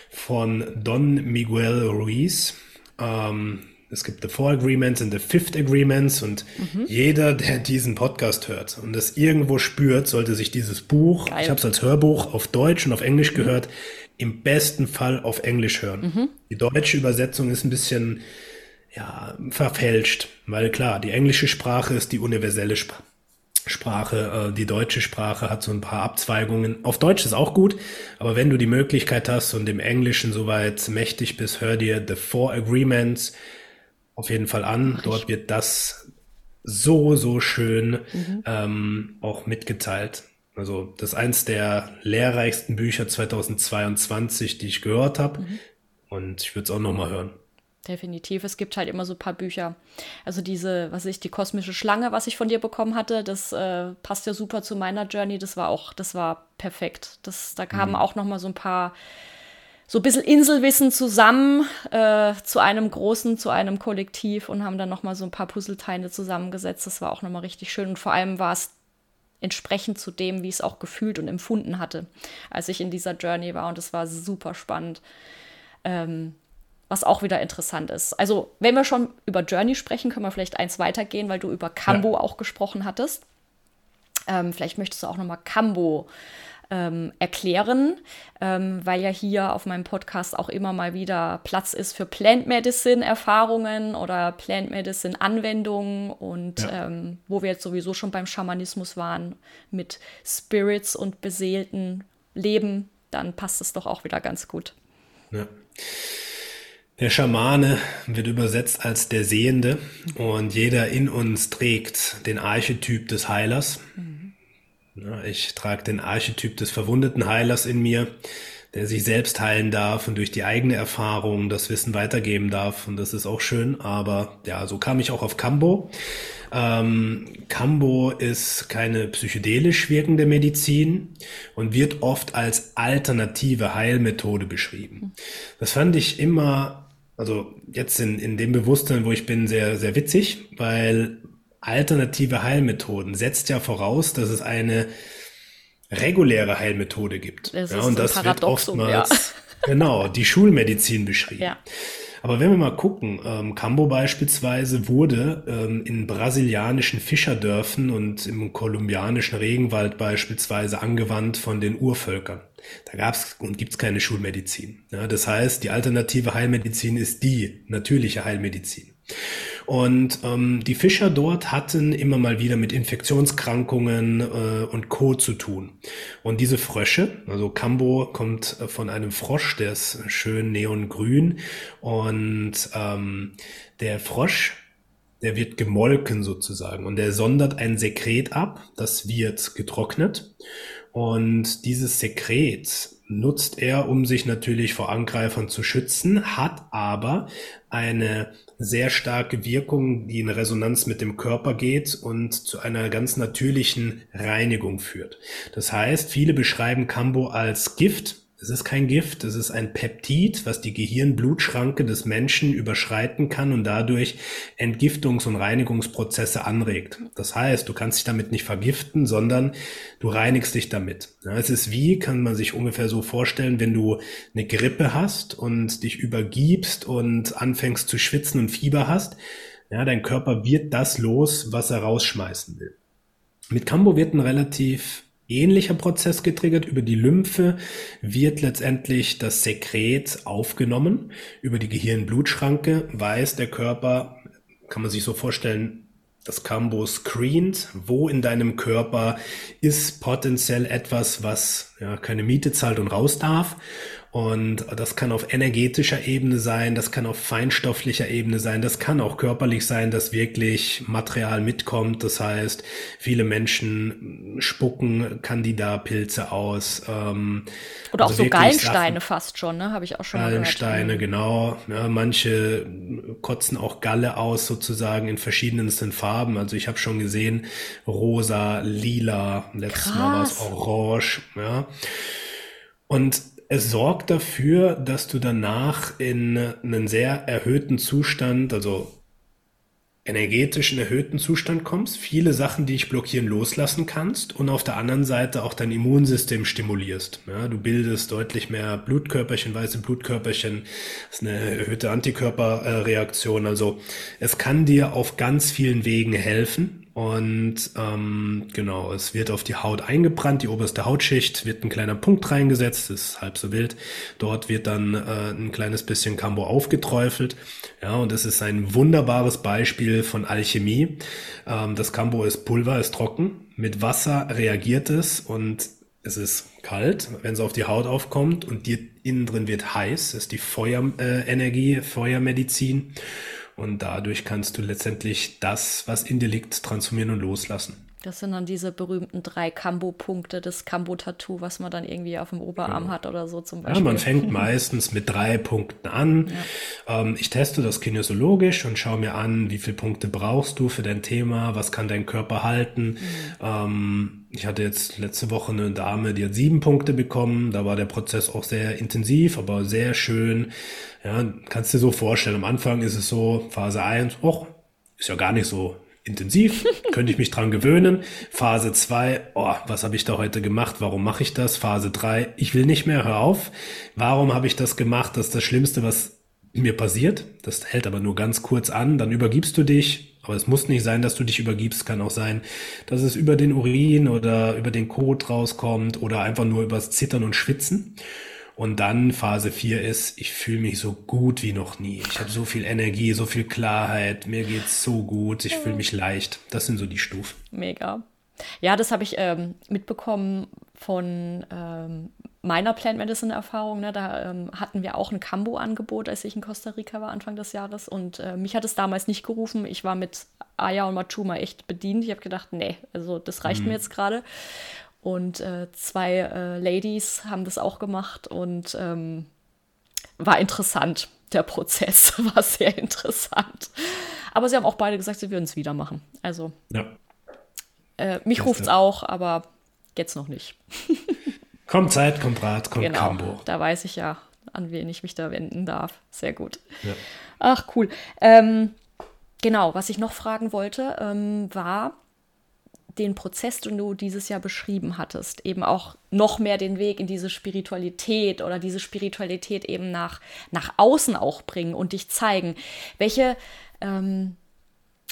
von Don Miguel Ruiz. Um, ähm, es gibt The Four Agreements und The Fifth Agreements und mhm. jeder, der diesen Podcast hört und es irgendwo spürt, sollte sich dieses Buch, Geil. ich habe es als Hörbuch auf Deutsch und auf Englisch mhm. gehört, im besten Fall auf Englisch hören. Mhm. Die deutsche Übersetzung ist ein bisschen ja, verfälscht, weil klar, die englische Sprache ist die universelle Sp Sprache, äh, die deutsche Sprache hat so ein paar Abzweigungen. Auf Deutsch ist auch gut, aber wenn du die Möglichkeit hast und im Englischen soweit mächtig bist, hör dir The Four Agreements auf jeden Fall an. Dort wird das so, so schön mhm. ähm, auch mitgeteilt. Also das ist eins der lehrreichsten Bücher 2022, die ich gehört habe. Mhm. Und ich würde es auch nochmal hören. Definitiv. Es gibt halt immer so ein paar Bücher. Also diese, was ich, die kosmische Schlange, was ich von dir bekommen hatte, das äh, passt ja super zu meiner Journey. Das war auch, das war perfekt. Das, da kamen mhm. auch nochmal so ein paar so ein bisschen Inselwissen zusammen äh, zu einem großen, zu einem Kollektiv und haben dann nochmal so ein paar Puzzleteile zusammengesetzt. Das war auch nochmal richtig schön. Und vor allem war es entsprechend zu dem, wie ich es auch gefühlt und empfunden hatte, als ich in dieser Journey war. Und es war super spannend. Ähm, was auch wieder interessant ist. Also, wenn wir schon über Journey sprechen, können wir vielleicht eins weitergehen, weil du über Cambo ja. auch gesprochen hattest. Ähm, vielleicht möchtest du auch nochmal Cambo ähm, erklären, ähm, weil ja hier auf meinem Podcast auch immer mal wieder Platz ist für Plant Medicine Erfahrungen oder Plant Medicine Anwendungen und ja. ähm, wo wir jetzt sowieso schon beim Schamanismus waren mit Spirits und beseelten Leben, dann passt es doch auch wieder ganz gut. Ja. Der Schamane wird übersetzt als der Sehende und jeder in uns trägt den Archetyp des Heilers. Mhm. Ich trage den Archetyp des verwundeten Heilers in mir, der sich selbst heilen darf und durch die eigene Erfahrung das Wissen weitergeben darf. Und das ist auch schön. Aber ja, so kam ich auch auf Cambo. Ähm, Cambo ist keine psychedelisch wirkende Medizin und wird oft als alternative Heilmethode beschrieben. Das fand ich immer, also jetzt in, in dem Bewusstsein, wo ich bin, sehr, sehr witzig, weil alternative Heilmethoden setzt ja voraus, dass es eine reguläre Heilmethode gibt. Das ja, und das wird Paradoxum, oftmals ja. genau die Schulmedizin beschrieben. Ja. Aber wenn wir mal gucken, ähm, Cambo beispielsweise wurde ähm, in brasilianischen Fischerdörfern und im kolumbianischen Regenwald beispielsweise angewandt von den Urvölkern. Da gab's und gibt's keine Schulmedizin. Ja, das heißt, die alternative Heilmedizin ist die natürliche Heilmedizin. Und ähm, die Fischer dort hatten immer mal wieder mit Infektionskrankungen äh, und Co. zu tun. Und diese Frösche, also Cambo kommt äh, von einem Frosch, der ist schön neongrün. Und ähm, der Frosch, der wird gemolken sozusagen. Und der sondert ein Sekret ab, das wird getrocknet. Und dieses Sekret nutzt er, um sich natürlich vor Angreifern zu schützen, hat aber eine sehr starke Wirkung, die in Resonanz mit dem Körper geht und zu einer ganz natürlichen Reinigung führt. Das heißt, viele beschreiben Cambo als Gift, es ist kein Gift, es ist ein Peptid, was die Gehirnblutschranke des Menschen überschreiten kann und dadurch Entgiftungs- und Reinigungsprozesse anregt. Das heißt, du kannst dich damit nicht vergiften, sondern du reinigst dich damit. Es ist wie, kann man sich ungefähr so vorstellen, wenn du eine Grippe hast und dich übergibst und anfängst zu schwitzen und Fieber hast. Ja, dein Körper wird das los, was er rausschmeißen will. Mit Cambo wird ein relativ ähnlicher Prozess getriggert. Über die Lymphe wird letztendlich das Sekret aufgenommen. Über die Gehirnblutschranke weiß der Körper, kann man sich so vorstellen, das Cambo screent, wo in deinem Körper ist potenziell etwas, was ja, keine Miete zahlt und raus darf. Und das kann auf energetischer Ebene sein, das kann auf feinstofflicher Ebene sein, das kann auch körperlich sein, dass wirklich Material mitkommt. Das heißt, viele Menschen spucken Candida-Pilze aus. Ähm, Oder also auch so Gallensteine Sachen, fast schon, ne? Habe ich auch schon Gallensteine, genau. Ja, manche kotzen auch Galle aus, sozusagen in verschiedensten Farben. Also ich habe schon gesehen, rosa, lila, letztes Krass. Mal war es orange. Ja. Und es sorgt dafür, dass du danach in einen sehr erhöhten Zustand, also energetischen erhöhten Zustand kommst, viele Sachen, die dich blockieren, loslassen kannst und auf der anderen Seite auch dein Immunsystem stimulierst. Ja, du bildest deutlich mehr Blutkörperchen, weiße Blutkörperchen, das ist eine erhöhte Antikörperreaktion. Also es kann dir auf ganz vielen Wegen helfen und ähm, genau, es wird auf die Haut eingebrannt, die oberste Hautschicht wird ein kleiner Punkt reingesetzt, ist halb so wild. Dort wird dann äh, ein kleines bisschen Cambo aufgeträufelt. Ja, und es ist ein wunderbares Beispiel von Alchemie. Ähm, das Cambo ist Pulver, ist trocken. Mit Wasser reagiert es und es ist kalt, wenn es auf die Haut aufkommt und dir innen drin wird heiß, ist die Feuerenergie, äh, Feuermedizin. Und dadurch kannst du letztendlich das, was in dir liegt, transformieren und loslassen. Das sind dann diese berühmten drei Kambo-Punkte des Kambo-Tattoo, was man dann irgendwie auf dem Oberarm genau. hat oder so zum Beispiel. Ja, man fängt meistens mit drei Punkten an. Ja. Ähm, ich teste das kinesiologisch und schaue mir an, wie viele Punkte brauchst du für dein Thema, was kann dein Körper halten. Mhm. Ähm, ich hatte jetzt letzte Woche eine Dame, die hat sieben Punkte bekommen. Da war der Prozess auch sehr intensiv, aber sehr schön. Ja, kannst dir so vorstellen, am Anfang ist es so, Phase 1, oh, ist ja gar nicht so intensiv, könnte ich mich dran gewöhnen. Phase 2, oh, was habe ich da heute gemacht? Warum mache ich das? Phase 3, ich will nicht mehr, hör auf. Warum habe ich das gemacht? Das ist das Schlimmste, was mir passiert. Das hält aber nur ganz kurz an, dann übergibst du dich. Aber es muss nicht sein, dass du dich übergibst. Kann auch sein, dass es über den Urin oder über den Kot rauskommt oder einfach nur übers Zittern und Schwitzen. Und dann Phase 4 ist, ich fühle mich so gut wie noch nie. Ich habe so viel Energie, so viel Klarheit, mir geht's so gut, ich fühle mich leicht. Das sind so die Stufen. Mega. Ja, das habe ich ähm, mitbekommen von ähm, meiner Plant Medicine Erfahrung, ne, da ähm, hatten wir auch ein Cambo-Angebot, als ich in Costa Rica war Anfang des Jahres. Und äh, mich hat es damals nicht gerufen. Ich war mit Aya und Machuma echt bedient. Ich habe gedacht, nee, also das reicht mhm. mir jetzt gerade. Und äh, zwei äh, Ladies haben das auch gemacht und ähm, war interessant. Der Prozess war sehr interessant. Aber sie haben auch beide gesagt, sie würden es wieder machen. Also ja. Äh, mich ruft es auch, aber jetzt noch nicht. kommt Zeit, kommt Rat, kommt genau, Kambo. Da weiß ich ja, an wen ich mich da wenden darf. Sehr gut. Ja. Ach, cool. Ähm, genau, was ich noch fragen wollte, ähm, war den Prozess, den du dieses Jahr beschrieben hattest, eben auch noch mehr den Weg in diese Spiritualität oder diese Spiritualität eben nach, nach außen auch bringen und dich zeigen. Welche ähm,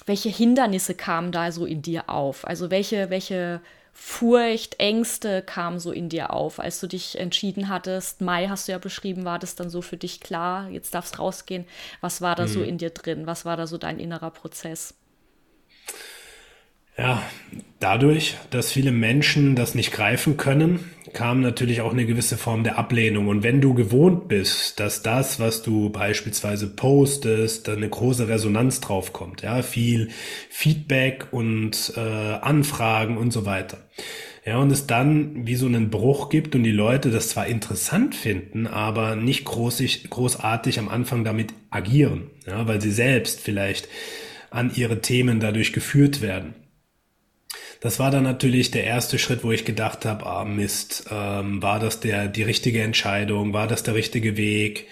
welche Hindernisse kamen da so in dir auf? Also welche, welche Furcht, Ängste kamen so in dir auf, als du dich entschieden hattest? Mai hast du ja beschrieben, war das dann so für dich klar, jetzt darf es rausgehen. Was war da mhm. so in dir drin? Was war da so dein innerer Prozess? Ja, dadurch, dass viele Menschen das nicht greifen können, kam natürlich auch eine gewisse Form der Ablehnung. Und wenn du gewohnt bist, dass das, was du beispielsweise postest, eine große Resonanz drauf kommt, ja, viel Feedback und äh, Anfragen und so weiter. Ja, und es dann wie so einen Bruch gibt und die Leute das zwar interessant finden, aber nicht großig, großartig am Anfang damit agieren, ja, weil sie selbst vielleicht an ihre Themen dadurch geführt werden. Das war dann natürlich der erste Schritt, wo ich gedacht habe, ah Mist, ähm, war das der die richtige Entscheidung, war das der richtige Weg?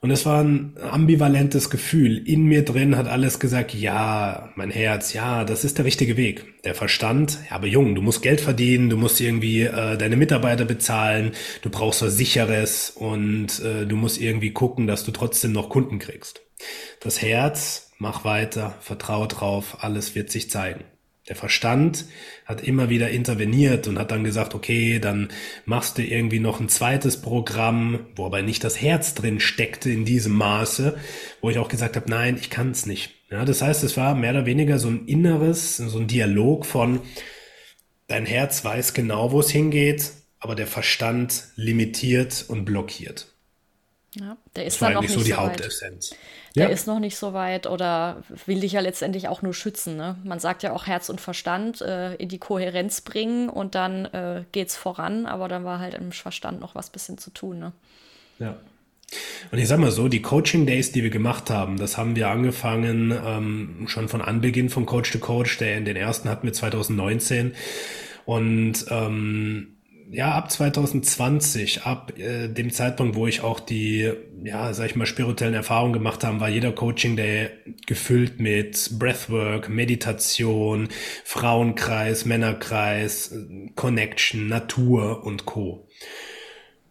Und es war ein ambivalentes Gefühl. In mir drin hat alles gesagt, ja, mein Herz, ja, das ist der richtige Weg. Der Verstand, ja, aber Jung, du musst Geld verdienen, du musst irgendwie äh, deine Mitarbeiter bezahlen, du brauchst was Sicheres und äh, du musst irgendwie gucken, dass du trotzdem noch Kunden kriegst. Das Herz, mach weiter, vertraue drauf, alles wird sich zeigen. Der Verstand hat immer wieder interveniert und hat dann gesagt, okay, dann machst du irgendwie noch ein zweites Programm, wo aber nicht das Herz drin steckte in diesem Maße, wo ich auch gesagt habe, nein, ich kann es nicht. Ja, das heißt, es war mehr oder weniger so ein inneres, so ein Dialog von, dein Herz weiß genau, wo es hingeht, aber der Verstand limitiert und blockiert. Ja, der ist dann war eigentlich so die so Hauptessenz der ja. ist noch nicht so weit oder will dich ja letztendlich auch nur schützen. Ne? Man sagt ja auch Herz und Verstand äh, in die Kohärenz bringen und dann äh, es voran, aber dann war halt im Verstand noch was bisschen zu tun. Ne? Ja. Und ich sag mal so, die Coaching Days, die wir gemacht haben, das haben wir angefangen ähm, schon von Anbeginn von Coach to Coach. Der in den ersten hatten wir 2019 und ähm, ja, ab 2020, ab äh, dem Zeitpunkt, wo ich auch die, ja, sag ich mal, spirituellen Erfahrungen gemacht habe, war jeder Coaching Day gefüllt mit Breathwork, Meditation, Frauenkreis, Männerkreis, Connection, Natur und Co.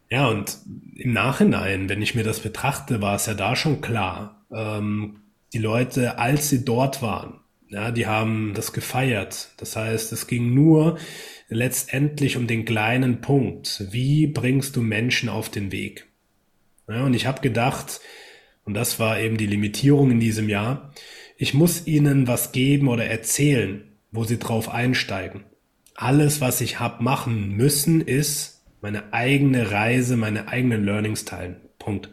Ja, und im Nachhinein, wenn ich mir das betrachte, war es ja da schon klar. Ähm, die Leute, als sie dort waren, ja, die haben das gefeiert. Das heißt, es ging nur letztendlich um den kleinen Punkt. Wie bringst du Menschen auf den Weg? Ja, und ich habe gedacht, und das war eben die Limitierung in diesem Jahr, ich muss ihnen was geben oder erzählen, wo sie drauf einsteigen. Alles, was ich hab machen müssen, ist meine eigene Reise, meine eigenen Learnings teilen. Punkt.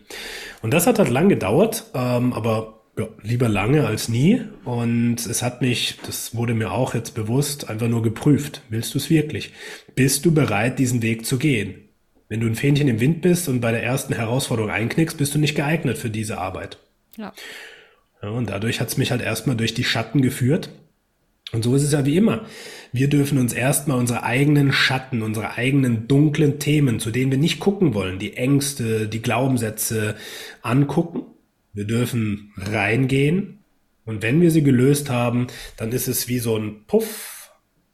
Und das hat halt lang gedauert, ähm, aber ja, lieber lange als nie. Und es hat mich, das wurde mir auch jetzt bewusst, einfach nur geprüft. Willst du es wirklich? Bist du bereit, diesen Weg zu gehen? Wenn du ein Fähnchen im Wind bist und bei der ersten Herausforderung einknickst, bist du nicht geeignet für diese Arbeit. Ja. ja und dadurch hat es mich halt erstmal durch die Schatten geführt. Und so ist es ja wie immer. Wir dürfen uns erstmal unsere eigenen Schatten, unsere eigenen dunklen Themen, zu denen wir nicht gucken wollen, die Ängste, die Glaubenssätze angucken wir dürfen reingehen und wenn wir sie gelöst haben, dann ist es wie so ein Puff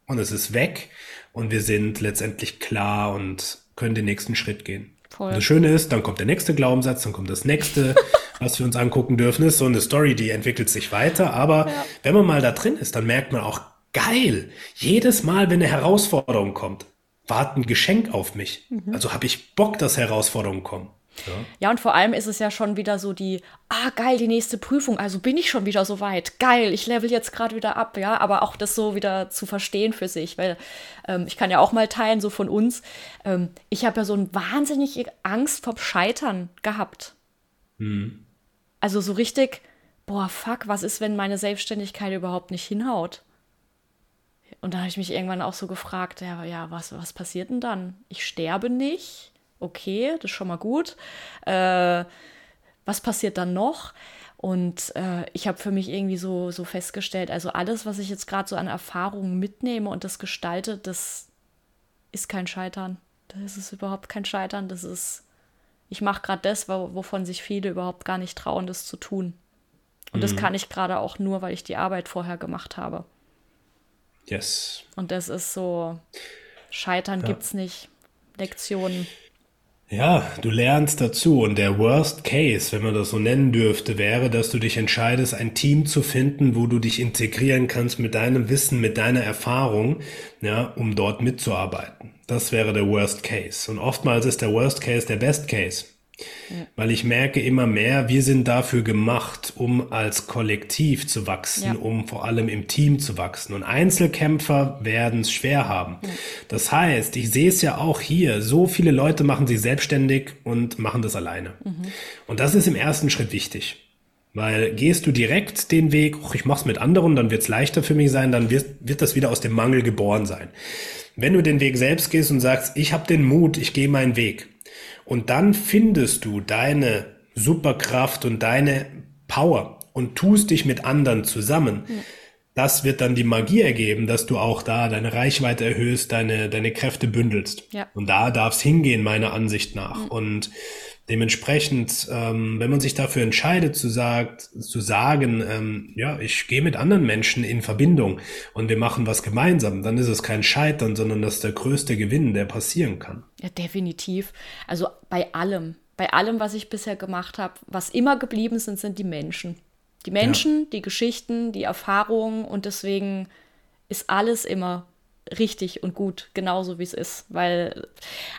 und es ist weg und wir sind letztendlich klar und können den nächsten Schritt gehen. Voll. das Schöne ist, dann kommt der nächste Glaubenssatz, dann kommt das nächste, was wir uns angucken dürfen, ist so eine Story, die entwickelt sich weiter. Aber ja. wenn man mal da drin ist, dann merkt man auch, geil, jedes Mal, wenn eine Herausforderung kommt, wartet ein Geschenk auf mich. Mhm. Also habe ich Bock, dass Herausforderungen kommen. Ja. ja, und vor allem ist es ja schon wieder so die, ah, geil, die nächste Prüfung, also bin ich schon wieder so weit. Geil, ich level jetzt gerade wieder ab, ja, aber auch das so wieder zu verstehen für sich, weil ähm, ich kann ja auch mal teilen, so von uns. Ähm, ich habe ja so ein wahnsinnig Angst vom Scheitern gehabt. Mhm. Also so richtig, boah, fuck, was ist, wenn meine Selbstständigkeit überhaupt nicht hinhaut? Und da habe ich mich irgendwann auch so gefragt, ja, ja, was, was passiert denn dann? Ich sterbe nicht okay, das ist schon mal gut. Äh, was passiert dann noch? Und äh, ich habe für mich irgendwie so, so festgestellt, also alles, was ich jetzt gerade so an Erfahrungen mitnehme und das gestalte, das ist kein Scheitern. Das ist überhaupt kein Scheitern. Das ist, ich mache gerade das, wovon sich viele überhaupt gar nicht trauen, das zu tun. Und mhm. das kann ich gerade auch nur, weil ich die Arbeit vorher gemacht habe. Yes. Und das ist so, Scheitern ja. es nicht. Lektionen. Ja, du lernst dazu und der Worst Case, wenn man das so nennen dürfte, wäre, dass du dich entscheidest, ein Team zu finden, wo du dich integrieren kannst mit deinem Wissen, mit deiner Erfahrung, ja, um dort mitzuarbeiten. Das wäre der Worst Case. Und oftmals ist der Worst Case der Best Case. Weil ich merke immer mehr, wir sind dafür gemacht, um als Kollektiv zu wachsen, ja. um vor allem im Team zu wachsen. Und Einzelkämpfer werden es schwer haben. Ja. Das heißt, ich sehe es ja auch hier, so viele Leute machen sich selbstständig und machen das alleine. Mhm. Und das ist im ersten Schritt wichtig. Weil gehst du direkt den Weg, ich mach's mit anderen, dann wird's leichter für mich sein, dann wird, wird das wieder aus dem Mangel geboren sein. Wenn du den Weg selbst gehst und sagst, ich habe den Mut, ich gehe meinen Weg, und dann findest du deine Superkraft und deine Power und tust dich mit anderen zusammen. Ja. Das wird dann die Magie ergeben, dass du auch da deine Reichweite erhöhst, deine, deine Kräfte bündelst. Ja. Und da darf es hingehen, meiner Ansicht nach. Mhm. Und Dementsprechend, ähm, wenn man sich dafür entscheidet zu, sagt, zu sagen, ähm, ja, ich gehe mit anderen Menschen in Verbindung und wir machen was gemeinsam, dann ist es kein Scheitern, sondern das ist der größte Gewinn, der passieren kann. Ja, definitiv. Also bei allem, bei allem, was ich bisher gemacht habe, was immer geblieben sind, sind die Menschen. Die Menschen, ja. die Geschichten, die Erfahrungen und deswegen ist alles immer richtig und gut, genauso wie es ist. Weil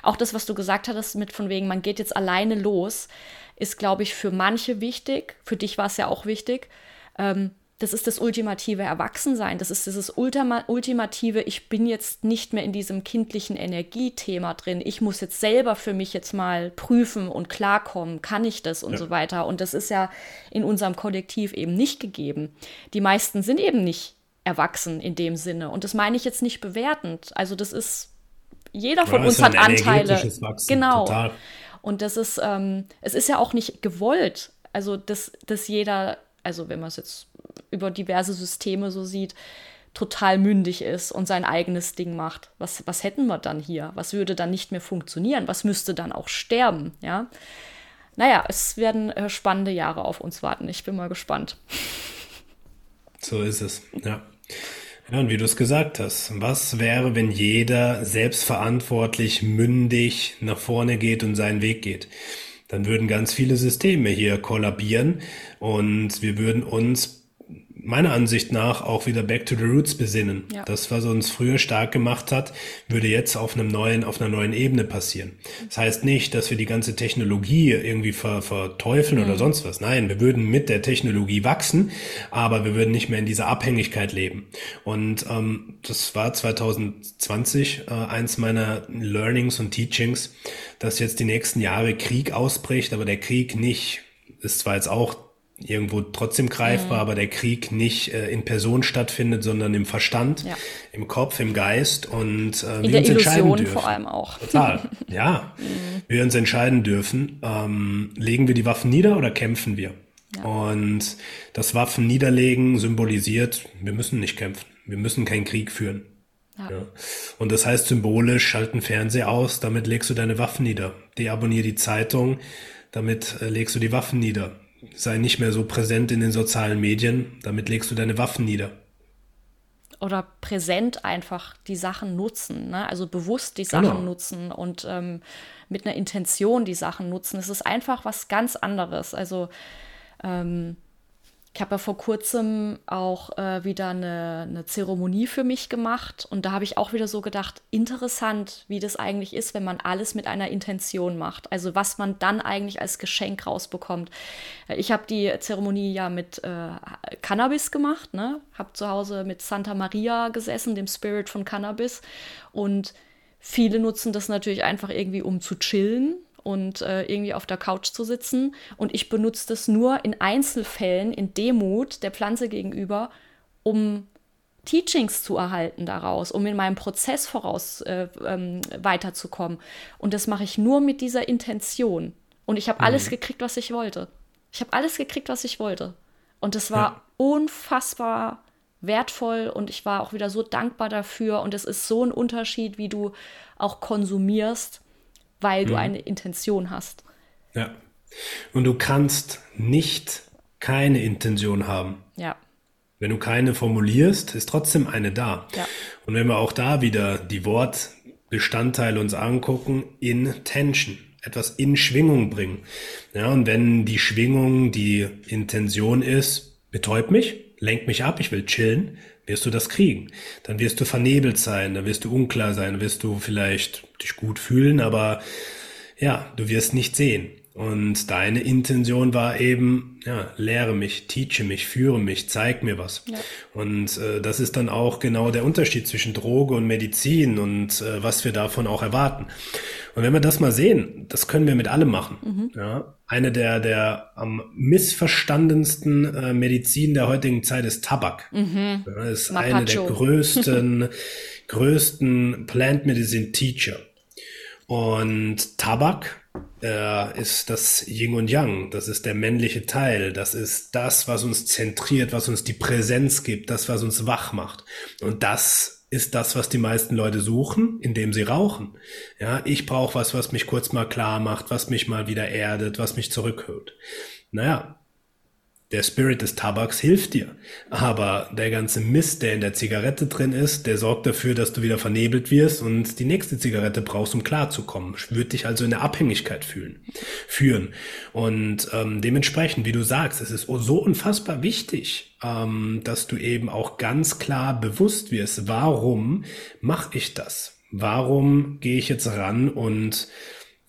auch das, was du gesagt hattest, mit von wegen, man geht jetzt alleine los, ist, glaube ich, für manche wichtig. Für dich war es ja auch wichtig. Ähm, das ist das ultimative Erwachsensein. Das ist dieses Ultima ultimative, ich bin jetzt nicht mehr in diesem kindlichen Energiethema drin. Ich muss jetzt selber für mich jetzt mal prüfen und klarkommen, kann ich das und ja. so weiter. Und das ist ja in unserem Kollektiv eben nicht gegeben. Die meisten sind eben nicht erwachsen in dem Sinne. Und das meine ich jetzt nicht bewertend. Also das ist, jeder von ja, uns hat Anteile. Wachsen, genau. Total. Und das ist, ähm, es ist ja auch nicht gewollt. Also, dass, dass jeder, also wenn man es jetzt über diverse Systeme so sieht, total mündig ist und sein eigenes Ding macht. Was, was hätten wir dann hier? Was würde dann nicht mehr funktionieren? Was müsste dann auch sterben? Ja. Naja, es werden äh, spannende Jahre auf uns warten. Ich bin mal gespannt. So ist es, ja. Ja, und wie du es gesagt hast, was wäre, wenn jeder selbstverantwortlich, mündig nach vorne geht und seinen Weg geht? Dann würden ganz viele Systeme hier kollabieren und wir würden uns meiner Ansicht nach auch wieder Back to the Roots besinnen. Ja. Das, was uns früher stark gemacht hat, würde jetzt auf einem neuen, auf einer neuen Ebene passieren. Das heißt nicht, dass wir die ganze Technologie irgendwie ver, verteufeln mhm. oder sonst was. Nein, wir würden mit der Technologie wachsen, aber wir würden nicht mehr in dieser Abhängigkeit leben. Und ähm, das war 2020 äh, eins meiner Learnings und Teachings, dass jetzt die nächsten Jahre Krieg ausbricht, aber der Krieg nicht ist zwar jetzt auch irgendwo trotzdem greifbar, mhm. aber der Krieg nicht äh, in Person stattfindet, sondern im Verstand, ja. im Kopf, im Geist und äh, in wir uns Illusion entscheiden dürfen. vor allem auch. Total, ja. mhm. Wir uns entscheiden dürfen, ähm, legen wir die Waffen nieder oder kämpfen wir? Ja. Und das Waffen niederlegen symbolisiert, wir müssen nicht kämpfen, wir müssen keinen Krieg führen. Ja. ja. Und das heißt symbolisch, schalten Fernseher aus, damit legst du deine Waffen nieder. Deabonnier die Zeitung, damit äh, legst du die Waffen nieder sei nicht mehr so präsent in den sozialen Medien, damit legst du deine Waffen nieder. Oder präsent einfach die Sachen nutzen, ne? also bewusst die Sachen genau. nutzen und ähm, mit einer Intention die Sachen nutzen. Es ist einfach was ganz anderes. Also ähm, ich habe ja vor kurzem auch äh, wieder eine, eine Zeremonie für mich gemacht und da habe ich auch wieder so gedacht, interessant, wie das eigentlich ist, wenn man alles mit einer Intention macht. Also was man dann eigentlich als Geschenk rausbekommt. Äh, ich habe die Zeremonie ja mit äh, Cannabis gemacht, ne? habe zu Hause mit Santa Maria gesessen, dem Spirit von Cannabis und viele nutzen das natürlich einfach irgendwie, um zu chillen und äh, irgendwie auf der Couch zu sitzen. Und ich benutze das nur in Einzelfällen, in Demut der Pflanze gegenüber, um Teachings zu erhalten daraus, um in meinem Prozess voraus äh, ähm, weiterzukommen. Und das mache ich nur mit dieser Intention. Und ich habe mhm. alles gekriegt, was ich wollte. Ich habe alles gekriegt, was ich wollte. Und es war ja. unfassbar wertvoll und ich war auch wieder so dankbar dafür. Und es ist so ein Unterschied, wie du auch konsumierst weil du mhm. eine Intention hast. Ja. Und du kannst nicht keine Intention haben. Ja. Wenn du keine formulierst, ist trotzdem eine da. Ja. Und wenn wir auch da wieder die Wortbestandteile uns angucken, Intention, etwas in Schwingung bringen. Ja, und wenn die Schwingung die Intention ist, betäub mich, lenk mich ab, ich will chillen, wirst du das kriegen. Dann wirst du vernebelt sein, dann wirst du unklar sein, dann wirst du vielleicht dich gut fühlen, aber ja, du wirst nicht sehen. Und deine Intention war eben, ja, lehre mich, teache mich, führe mich, zeig mir was. Ja. Und äh, das ist dann auch genau der Unterschied zwischen Droge und Medizin und äh, was wir davon auch erwarten. Und wenn wir das mal sehen, das können wir mit allem machen. Mhm. Ja, eine der, der am missverstandensten äh, Medizin der heutigen Zeit ist Tabak. Mhm. Ja, ist Macacho. eine der größten, größten Plant Medicine Teacher. Und Tabak äh, ist das Yin und Yang, das ist der männliche Teil, das ist das, was uns zentriert, was uns die Präsenz gibt, das, was uns wach macht. Und das ist das, was die meisten Leute suchen, indem sie rauchen. Ja, ich brauche was, was mich kurz mal klar macht, was mich mal wieder erdet, was mich zurückholt. Naja, der Spirit des Tabaks hilft dir. Aber der ganze Mist, der in der Zigarette drin ist, der sorgt dafür, dass du wieder vernebelt wirst und die nächste Zigarette brauchst, um klarzukommen. Wird dich also in der Abhängigkeit fühlen, führen. Und ähm, dementsprechend, wie du sagst, es ist so unfassbar wichtig, ähm, dass du eben auch ganz klar bewusst wirst, warum mache ich das? Warum gehe ich jetzt ran und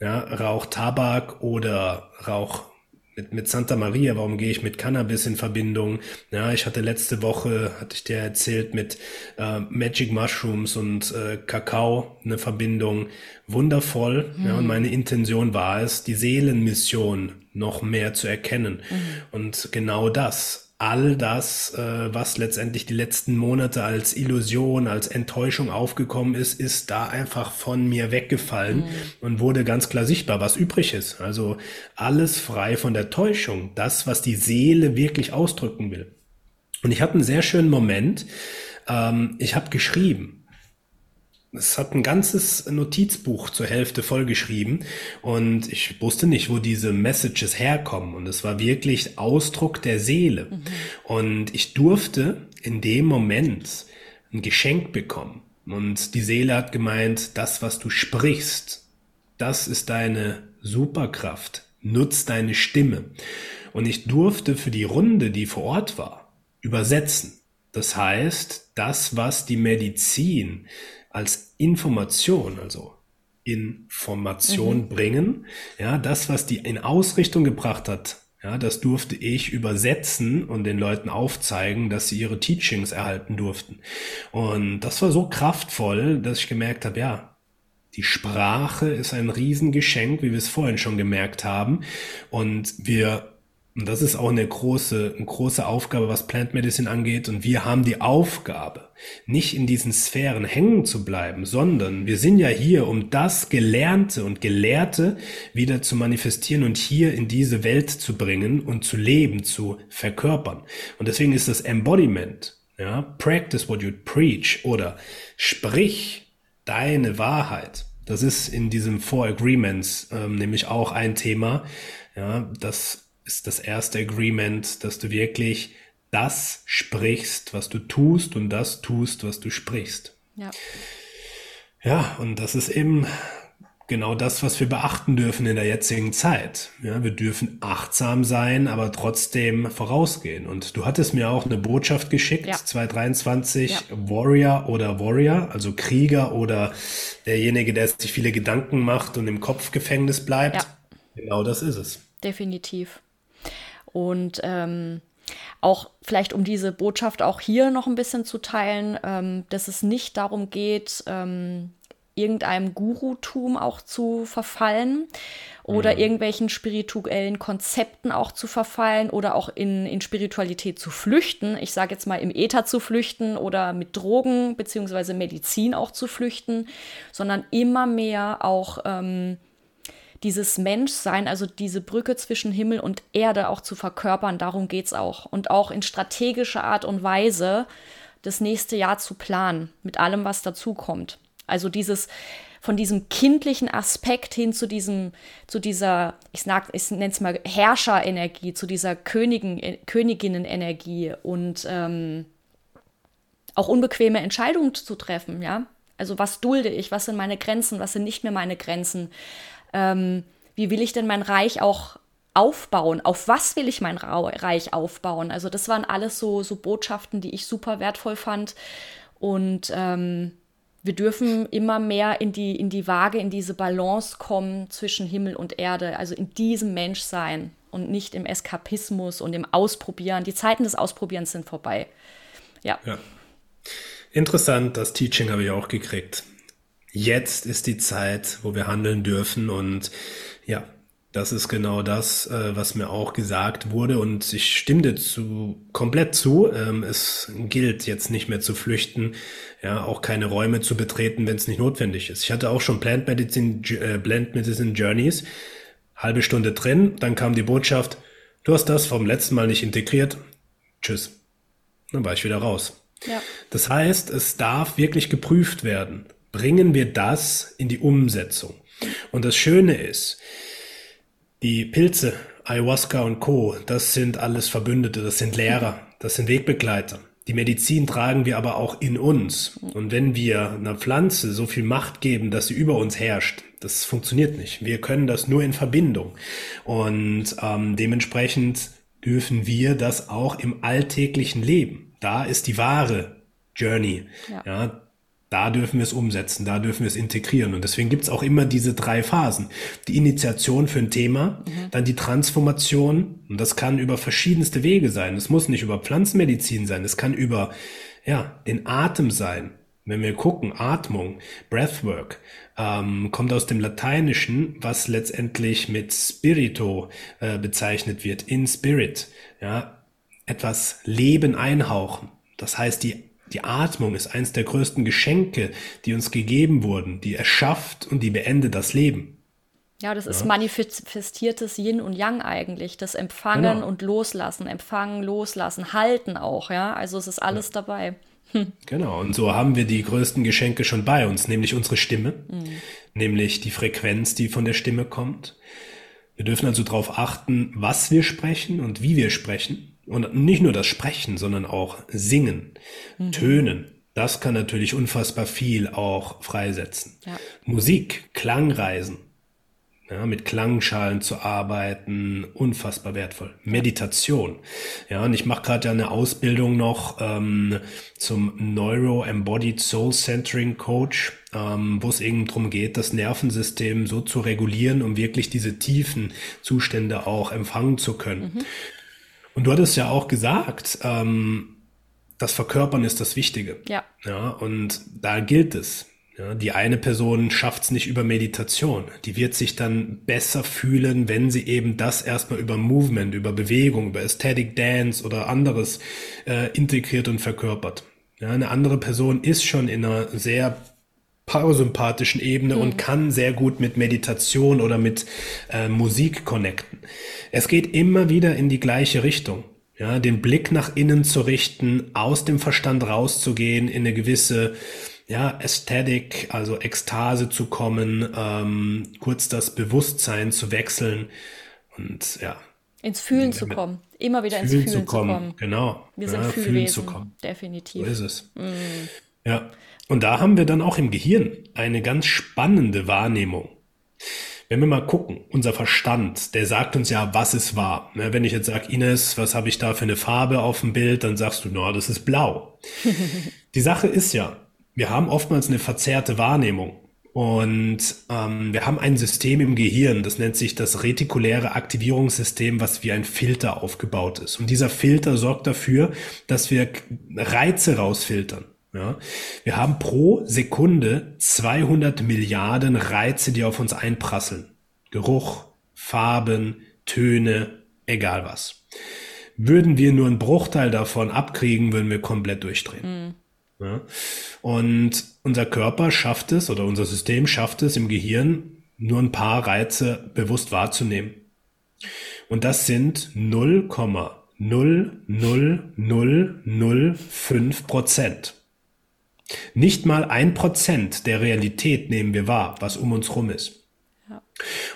ja, rauch Tabak oder rauch mit, mit Santa Maria, warum gehe ich mit Cannabis in Verbindung? Ja, ich hatte letzte Woche, hatte ich dir erzählt, mit äh, Magic Mushrooms und äh, Kakao eine Verbindung. Wundervoll. Mhm. Ja, und meine Intention war es, die Seelenmission noch mehr zu erkennen. Mhm. Und genau das all das, äh, was letztendlich die letzten Monate als Illusion, als Enttäuschung aufgekommen ist, ist da einfach von mir weggefallen mhm. und wurde ganz klar sichtbar, was übrig ist. Also alles frei von der Täuschung, das, was die Seele wirklich ausdrücken will. Und ich hatte einen sehr schönen Moment. Ähm, ich habe geschrieben es hat ein ganzes Notizbuch zur Hälfte vollgeschrieben und ich wusste nicht, wo diese Messages herkommen und es war wirklich Ausdruck der Seele. Mhm. Und ich durfte in dem Moment ein Geschenk bekommen und die Seele hat gemeint, das, was du sprichst, das ist deine Superkraft. Nutz deine Stimme. Und ich durfte für die Runde, die vor Ort war, übersetzen. Das heißt, das, was die Medizin als Information, also Information mhm. bringen. Ja, das, was die in Ausrichtung gebracht hat, ja, das durfte ich übersetzen und den Leuten aufzeigen, dass sie ihre Teachings erhalten durften. Und das war so kraftvoll, dass ich gemerkt habe, ja, die Sprache ist ein Riesengeschenk, wie wir es vorhin schon gemerkt haben. Und wir und das ist auch eine große, eine große Aufgabe, was Plant Medicine angeht. Und wir haben die Aufgabe, nicht in diesen Sphären hängen zu bleiben, sondern wir sind ja hier, um das Gelernte und Gelehrte wieder zu manifestieren und hier in diese Welt zu bringen und zu leben, zu verkörpern. Und deswegen ist das Embodiment, ja, practice what you preach oder sprich deine Wahrheit. Das ist in diesem Four Agreements ähm, nämlich auch ein Thema, ja, das ist das erste Agreement, dass du wirklich das sprichst, was du tust und das tust, was du sprichst. Ja. Ja, und das ist eben genau das, was wir beachten dürfen in der jetzigen Zeit. Ja, wir dürfen achtsam sein, aber trotzdem vorausgehen. Und du hattest mir auch eine Botschaft geschickt, ja. 2023, ja. Warrior oder Warrior, also Krieger oder derjenige, der sich viele Gedanken macht und im Kopfgefängnis bleibt. Ja. Genau das ist es. Definitiv. Und ähm, auch vielleicht um diese Botschaft auch hier noch ein bisschen zu teilen, ähm, dass es nicht darum geht, ähm, irgendeinem Gurutum auch zu verfallen oder mhm. irgendwelchen spirituellen Konzepten auch zu verfallen oder auch in, in Spiritualität zu flüchten. Ich sage jetzt mal im Äther zu flüchten oder mit Drogen beziehungsweise Medizin auch zu flüchten, sondern immer mehr auch ähm, dieses Menschsein, also diese Brücke zwischen Himmel und Erde auch zu verkörpern. Darum geht es auch. Und auch in strategischer Art und Weise das nächste Jahr zu planen, mit allem, was dazukommt. Also dieses von diesem kindlichen Aspekt hin zu diesem, zu dieser, ich, ich nenne es mal Herrscherenergie, zu dieser Königin, äh, Königinnenenergie und ähm, auch unbequeme Entscheidungen zu treffen, ja. Also was dulde ich, was sind meine Grenzen, was sind nicht mehr meine Grenzen? Ähm, wie will ich denn mein Reich auch aufbauen? Auf was will ich mein Reich aufbauen? Also das waren alles so, so Botschaften, die ich super wertvoll fand. Und ähm, wir dürfen immer mehr in die, in die Waage, in diese Balance kommen zwischen Himmel und Erde, also in diesem Menschsein und nicht im Eskapismus und im Ausprobieren. Die Zeiten des Ausprobierens sind vorbei. Ja. ja. Interessant, das Teaching habe ich auch gekriegt. Jetzt ist die Zeit, wo wir handeln dürfen und ja, das ist genau das, äh, was mir auch gesagt wurde und ich stimme dazu komplett zu. Ähm, es gilt jetzt nicht mehr zu flüchten, ja, auch keine Räume zu betreten, wenn es nicht notwendig ist. Ich hatte auch schon Plant Medicine, äh, Plant Medicine Journeys, halbe Stunde drin, dann kam die Botschaft, du hast das vom letzten Mal nicht integriert, tschüss. Dann war ich wieder raus. Ja. Das heißt, es darf wirklich geprüft werden. Bringen wir das in die Umsetzung? Und das Schöne ist, die Pilze, Ayahuasca und Co., das sind alles Verbündete, das sind Lehrer, das sind Wegbegleiter. Die Medizin tragen wir aber auch in uns. Und wenn wir einer Pflanze so viel Macht geben, dass sie über uns herrscht, das funktioniert nicht. Wir können das nur in Verbindung. Und ähm, dementsprechend dürfen wir das auch im alltäglichen Leben. Da ist die wahre Journey. Ja. ja da dürfen wir es umsetzen, da dürfen wir es integrieren. Und deswegen gibt es auch immer diese drei Phasen. Die Initiation für ein Thema, mhm. dann die Transformation, und das kann über verschiedenste Wege sein. Es muss nicht über Pflanzenmedizin sein, es kann über ja, den Atem sein. Wenn wir gucken, Atmung, Breathwork, ähm, kommt aus dem Lateinischen, was letztendlich mit Spirito äh, bezeichnet wird, in Spirit, ja, etwas Leben einhauchen. Das heißt, die die Atmung ist eines der größten Geschenke, die uns gegeben wurden. Die erschafft und die beendet das Leben. Ja, das ja. ist manifestiertes Yin und Yang eigentlich. Das Empfangen genau. und Loslassen, Empfangen, Loslassen, Halten auch, ja. Also es ist alles ja. dabei. Hm. Genau, und so haben wir die größten Geschenke schon bei uns, nämlich unsere Stimme, mhm. nämlich die Frequenz, die von der Stimme kommt. Wir dürfen also darauf achten, was wir sprechen und wie wir sprechen. Und nicht nur das Sprechen, sondern auch Singen, mhm. Tönen. Das kann natürlich unfassbar viel auch freisetzen. Ja. Musik, Klangreisen, ja, mit Klangschalen zu arbeiten, unfassbar wertvoll. Meditation. Ja, und ich mache gerade ja eine Ausbildung noch ähm, zum Neuro-Embodied Soul Centering Coach, ähm, wo es eben darum geht, das Nervensystem so zu regulieren, um wirklich diese tiefen Zustände auch empfangen zu können. Mhm. Und du hattest ja auch gesagt, ähm, das Verkörpern ist das Wichtige. Ja. Ja, und da gilt es. Ja, die eine Person schafft es nicht über Meditation. Die wird sich dann besser fühlen, wenn sie eben das erstmal über Movement, über Bewegung, über Aesthetic Dance oder anderes äh, integriert und verkörpert. Ja, eine andere Person ist schon in einer sehr parasympathischen Ebene mhm. und kann sehr gut mit Meditation oder mit äh, Musik connecten. Es geht immer wieder in die gleiche Richtung. Ja, den Blick nach innen zu richten, aus dem Verstand rauszugehen, in eine gewisse ja, Ästhetik, also Ekstase zu kommen, ähm, kurz das Bewusstsein zu wechseln und ja. Ins Fühlen zu kommen. Immer wieder ins Fühlen, Fühlen zu, kommen. zu, kommen. Genau. Wir sind ja, Fühlwesen, zu kommen. definitiv. So ist es. Mm. Ja. Und da haben wir dann auch im Gehirn eine ganz spannende Wahrnehmung. Wenn wir mal gucken, unser Verstand, der sagt uns ja, was ist wahr. Ne, wenn ich jetzt sage, Ines, was habe ich da für eine Farbe auf dem Bild, dann sagst du, na, das ist blau. Die Sache ist ja, wir haben oftmals eine verzerrte Wahrnehmung. Und ähm, wir haben ein System im Gehirn, das nennt sich das retikuläre Aktivierungssystem, was wie ein Filter aufgebaut ist. Und dieser Filter sorgt dafür, dass wir Reize rausfiltern. Ja? Wir haben pro Sekunde 200 Milliarden Reize, die auf uns einprasseln. Geruch, Farben, Töne, egal was. Würden wir nur einen Bruchteil davon abkriegen, würden wir komplett durchdrehen. Mhm. Ja? Und unser Körper schafft es oder unser System schafft es im Gehirn, nur ein paar Reize bewusst wahrzunehmen. Und das sind 0,00005 Prozent. Nicht mal ein Prozent der Realität nehmen wir wahr, was um uns rum ist. Ja.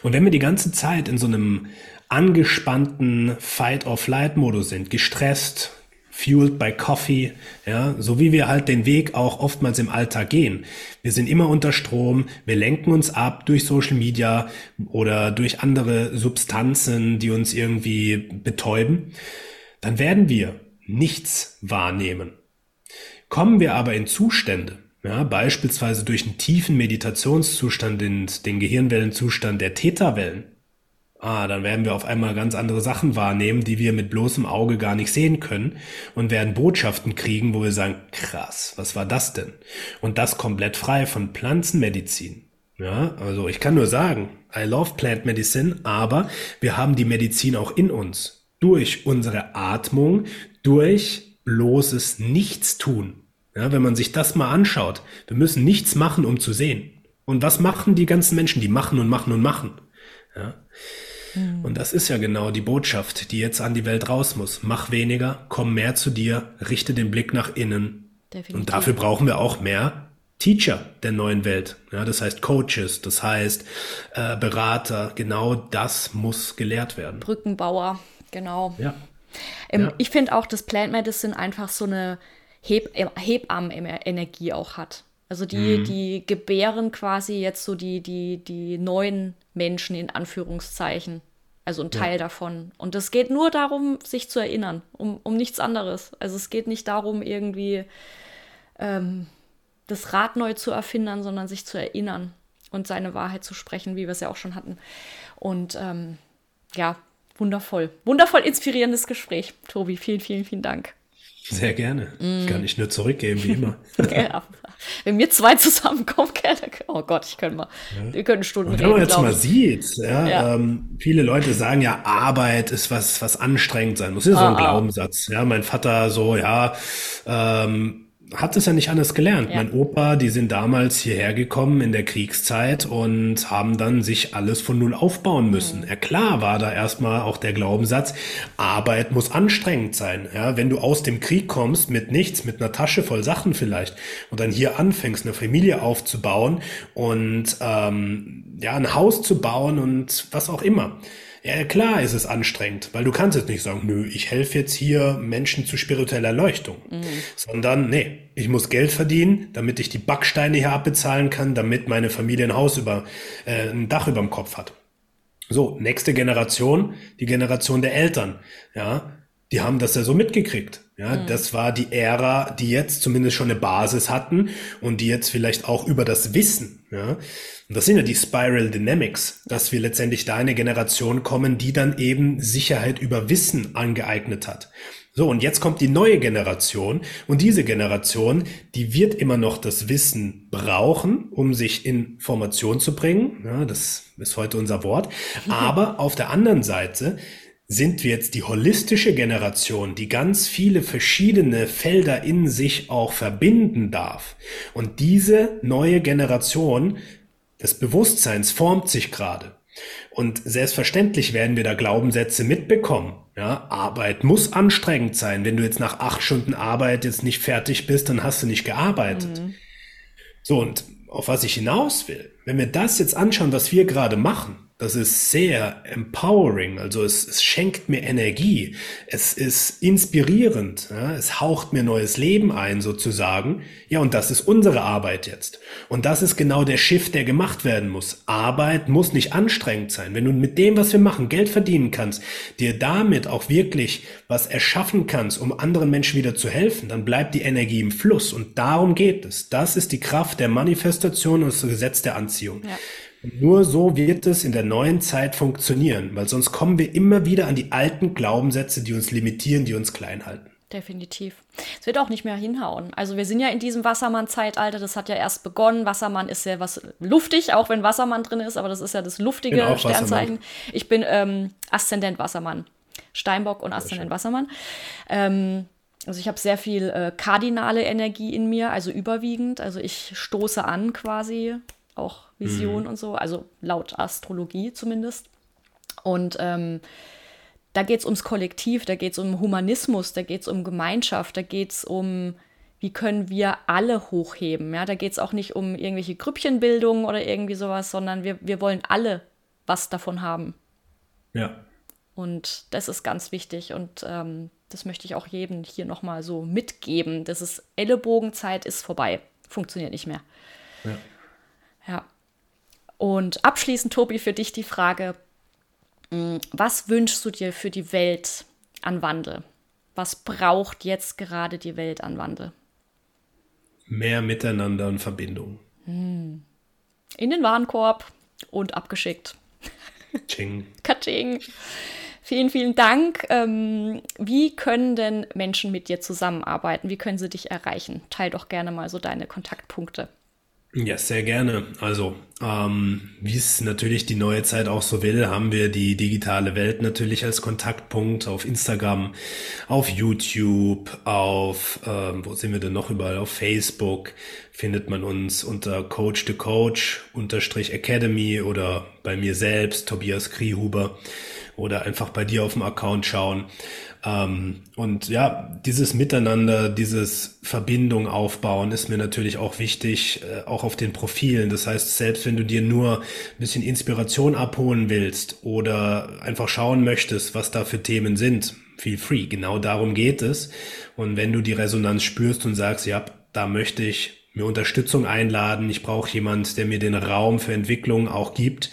Und wenn wir die ganze Zeit in so einem angespannten Fight-or-Flight-Modus sind, gestresst, fueled by coffee, ja, so wie wir halt den Weg auch oftmals im Alltag gehen. Wir sind immer unter Strom, wir lenken uns ab durch Social Media oder durch andere Substanzen, die uns irgendwie betäuben, dann werden wir nichts wahrnehmen. Kommen wir aber in Zustände, ja, beispielsweise durch einen tiefen Meditationszustand, in den Gehirnwellenzustand der Theta-Wellen, Ah, dann werden wir auf einmal ganz andere Sachen wahrnehmen, die wir mit bloßem Auge gar nicht sehen können und werden Botschaften kriegen, wo wir sagen, krass, was war das denn? Und das komplett frei von Pflanzenmedizin. Ja, also ich kann nur sagen, I love plant medicine, aber wir haben die Medizin auch in uns. Durch unsere Atmung, durch bloßes Nichtstun. Ja, wenn man sich das mal anschaut, wir müssen nichts machen, um zu sehen. Und was machen die ganzen Menschen? Die machen und machen und machen. Ja. Mhm. Und das ist ja genau die Botschaft, die jetzt an die Welt raus muss. Mach weniger, komm mehr zu dir, richte den Blick nach innen. Definitiv. Und dafür brauchen wir auch mehr Teacher der neuen Welt. Ja, das heißt Coaches, das heißt äh, Berater. Genau das muss gelehrt werden. Brückenbauer, genau. Ja. Ähm, ja. Ich finde auch, dass Plant Medicine einfach so eine Heb Hebammenenergie auch hat. Also die, mhm. die gebären quasi jetzt so die, die, die neuen Menschen in Anführungszeichen. Also ein Teil ja. davon. Und es geht nur darum, sich zu erinnern, um, um nichts anderes. Also es geht nicht darum, irgendwie ähm, das Rad neu zu erfinden, sondern sich zu erinnern und seine Wahrheit zu sprechen, wie wir es ja auch schon hatten. Und ähm, ja, wundervoll. Wundervoll inspirierendes Gespräch, Tobi. Vielen, vielen, vielen Dank. Sehr gerne. Mm. Kann ich nur zurückgeben, wie immer. ja. Wenn wir zwei zusammenkommen, oh Gott, ich könnte mal, ja. wir können Stunden reden. Wenn man jetzt mal sieht, ja, ja. Ähm, viele Leute sagen ja, Arbeit ist was, was anstrengend sein muss. Das ist ah, so ein ah. Glaubenssatz. Ja, mein Vater so, ja, ähm, hat es ja nicht anders gelernt. Ja. Mein Opa, die sind damals hierher gekommen in der Kriegszeit und haben dann sich alles von Null aufbauen müssen. Mhm. Ja klar war da erstmal auch der Glaubenssatz, Arbeit muss anstrengend sein. Ja, wenn du aus dem Krieg kommst mit nichts, mit einer Tasche voll Sachen vielleicht und dann hier anfängst, eine Familie aufzubauen und ähm, ja, ein Haus zu bauen und was auch immer ja, klar ist es anstrengend, weil du kannst jetzt nicht sagen, nö, ich helfe jetzt hier Menschen zu spiritueller Erleuchtung, mhm. sondern nee, ich muss Geld verdienen, damit ich die Backsteine hier abbezahlen kann, damit meine Familie ein Haus über, äh, ein Dach über dem Kopf hat. So, nächste Generation, die Generation der Eltern, ja, die haben das ja so mitgekriegt. Ja, mhm. das war die Ära, die jetzt zumindest schon eine Basis hatten und die jetzt vielleicht auch über das Wissen, ja. Und das sind ja die Spiral Dynamics, dass wir letztendlich da eine Generation kommen, die dann eben Sicherheit über Wissen angeeignet hat. So, und jetzt kommt die neue Generation und diese Generation, die wird immer noch das Wissen brauchen, um sich in Formation zu bringen. Ja, das ist heute unser Wort. Aber auf der anderen Seite sind wir jetzt die holistische Generation, die ganz viele verschiedene Felder in sich auch verbinden darf. Und diese neue Generation des Bewusstseins formt sich gerade. Und selbstverständlich werden wir da Glaubenssätze mitbekommen. Ja, Arbeit muss anstrengend sein. Wenn du jetzt nach acht Stunden Arbeit jetzt nicht fertig bist, dann hast du nicht gearbeitet. Mhm. So, und auf was ich hinaus will, wenn wir das jetzt anschauen, was wir gerade machen, Das ist sehr empowering, also es, es schenkt mir Energie, es ist inspirierend, ja? es haucht mir neues Leben ein sozusagen. Ja, und das ist unsere Arbeit jetzt. Und das ist genau der Shift, der gemacht werden muss. Arbeit muss nicht anstrengend sein. Wenn du mit dem, was wir machen, Geld verdienen kannst, dir damit auch wirklich was erschaffen kannst, um anderen Menschen wieder zu helfen, dann bleibt die Energie im Fluss. Und darum geht es. Das ist die Kraft der Manifestation und das Gesetz der Anziehung. Ja. Nur so wird es in der neuen Zeit funktionieren, weil sonst kommen wir immer wieder an die alten Glaubenssätze, die uns limitieren, die uns klein halten. Definitiv. Es wird auch nicht mehr hinhauen. Also wir sind ja in diesem Wassermann-Zeitalter, das hat ja erst begonnen. Wassermann ist ja was luftig, auch wenn Wassermann drin ist, aber das ist ja das luftige Sternzeichen. Wassermann. Ich bin ähm, Aszendent Wassermann. Steinbock und Aszendent Wassermann. Ähm, also ich habe sehr viel äh, kardinale Energie in mir, also überwiegend. Also ich stoße an quasi auch Vision mhm. und so, also laut Astrologie zumindest. Und ähm, da geht es ums Kollektiv, da geht es um Humanismus, da geht es um Gemeinschaft, da geht es um, wie können wir alle hochheben. Ja? Da geht es auch nicht um irgendwelche Grüppchenbildung oder irgendwie sowas, sondern wir, wir wollen alle was davon haben. Ja. Und das ist ganz wichtig und ähm, das möchte ich auch jedem hier nochmal so mitgeben. Das ist Ellenbogenzeit ist vorbei. Funktioniert nicht mehr. Ja. Ja. Und abschließend, Tobi, für dich die Frage, mm, was wünschst du dir für die Welt an Wandel? Was braucht jetzt gerade die Welt an Wandel? Mehr Miteinander und Verbindung. Hm. In den Warenkorb und abgeschickt. Ching. Katsching. Vielen, vielen Dank. Ähm, wie können denn Menschen mit dir zusammenarbeiten? Wie können sie dich erreichen? Teil doch gerne mal so deine Kontaktpunkte. Ja, sehr gerne. Also, ähm, wie es natürlich die neue Zeit auch so will, haben wir die digitale Welt natürlich als Kontaktpunkt auf Instagram, auf YouTube, auf, ähm, wo sind wir denn noch überall? Auf Facebook findet man uns unter Coach to Coach unterstrich Academy oder bei mir selbst, Tobias Kriehuber oder einfach bei dir auf dem Account schauen. Ähm, und ja, dieses Miteinander, dieses Verbindung aufbauen ist mir natürlich auch wichtig, äh, auch auf den Profilen. Das heißt, selbst wenn du dir nur ein bisschen Inspiration abholen willst oder einfach schauen möchtest, was da für Themen sind, feel free. Genau darum geht es. Und wenn du die Resonanz spürst und sagst, ja, da möchte ich mir Unterstützung einladen, ich brauche jemand, der mir den Raum für Entwicklung auch gibt,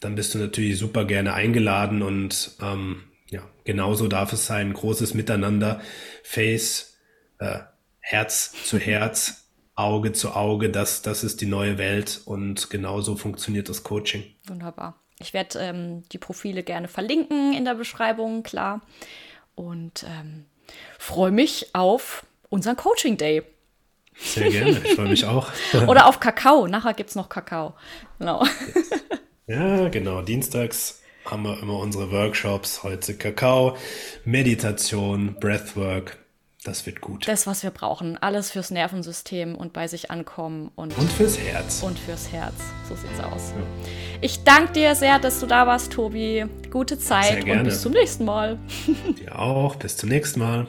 dann bist du natürlich super gerne eingeladen und ähm, ja, genauso darf es sein. Großes Miteinander, Face, äh, Herz zu Herz, Auge zu Auge, das, das ist die neue Welt und genauso funktioniert das Coaching. Wunderbar. Ich werde ähm, die Profile gerne verlinken in der Beschreibung, klar. Und ähm, freue mich auf unseren Coaching Day. Sehr gerne, ich freue mich auch. Oder auf Kakao. Nachher gibt es noch Kakao. Genau. Ja, genau. Dienstags haben wir immer unsere Workshops. Heute Kakao, Meditation, Breathwork. Das wird gut. Das, was wir brauchen. Alles fürs Nervensystem und bei sich ankommen. Und, und fürs Herz. Und fürs Herz. So sieht's aus. Ja. Ich danke dir sehr, dass du da warst, Tobi. Gute Zeit und bis zum nächsten Mal. Dir auch. Bis zum nächsten Mal.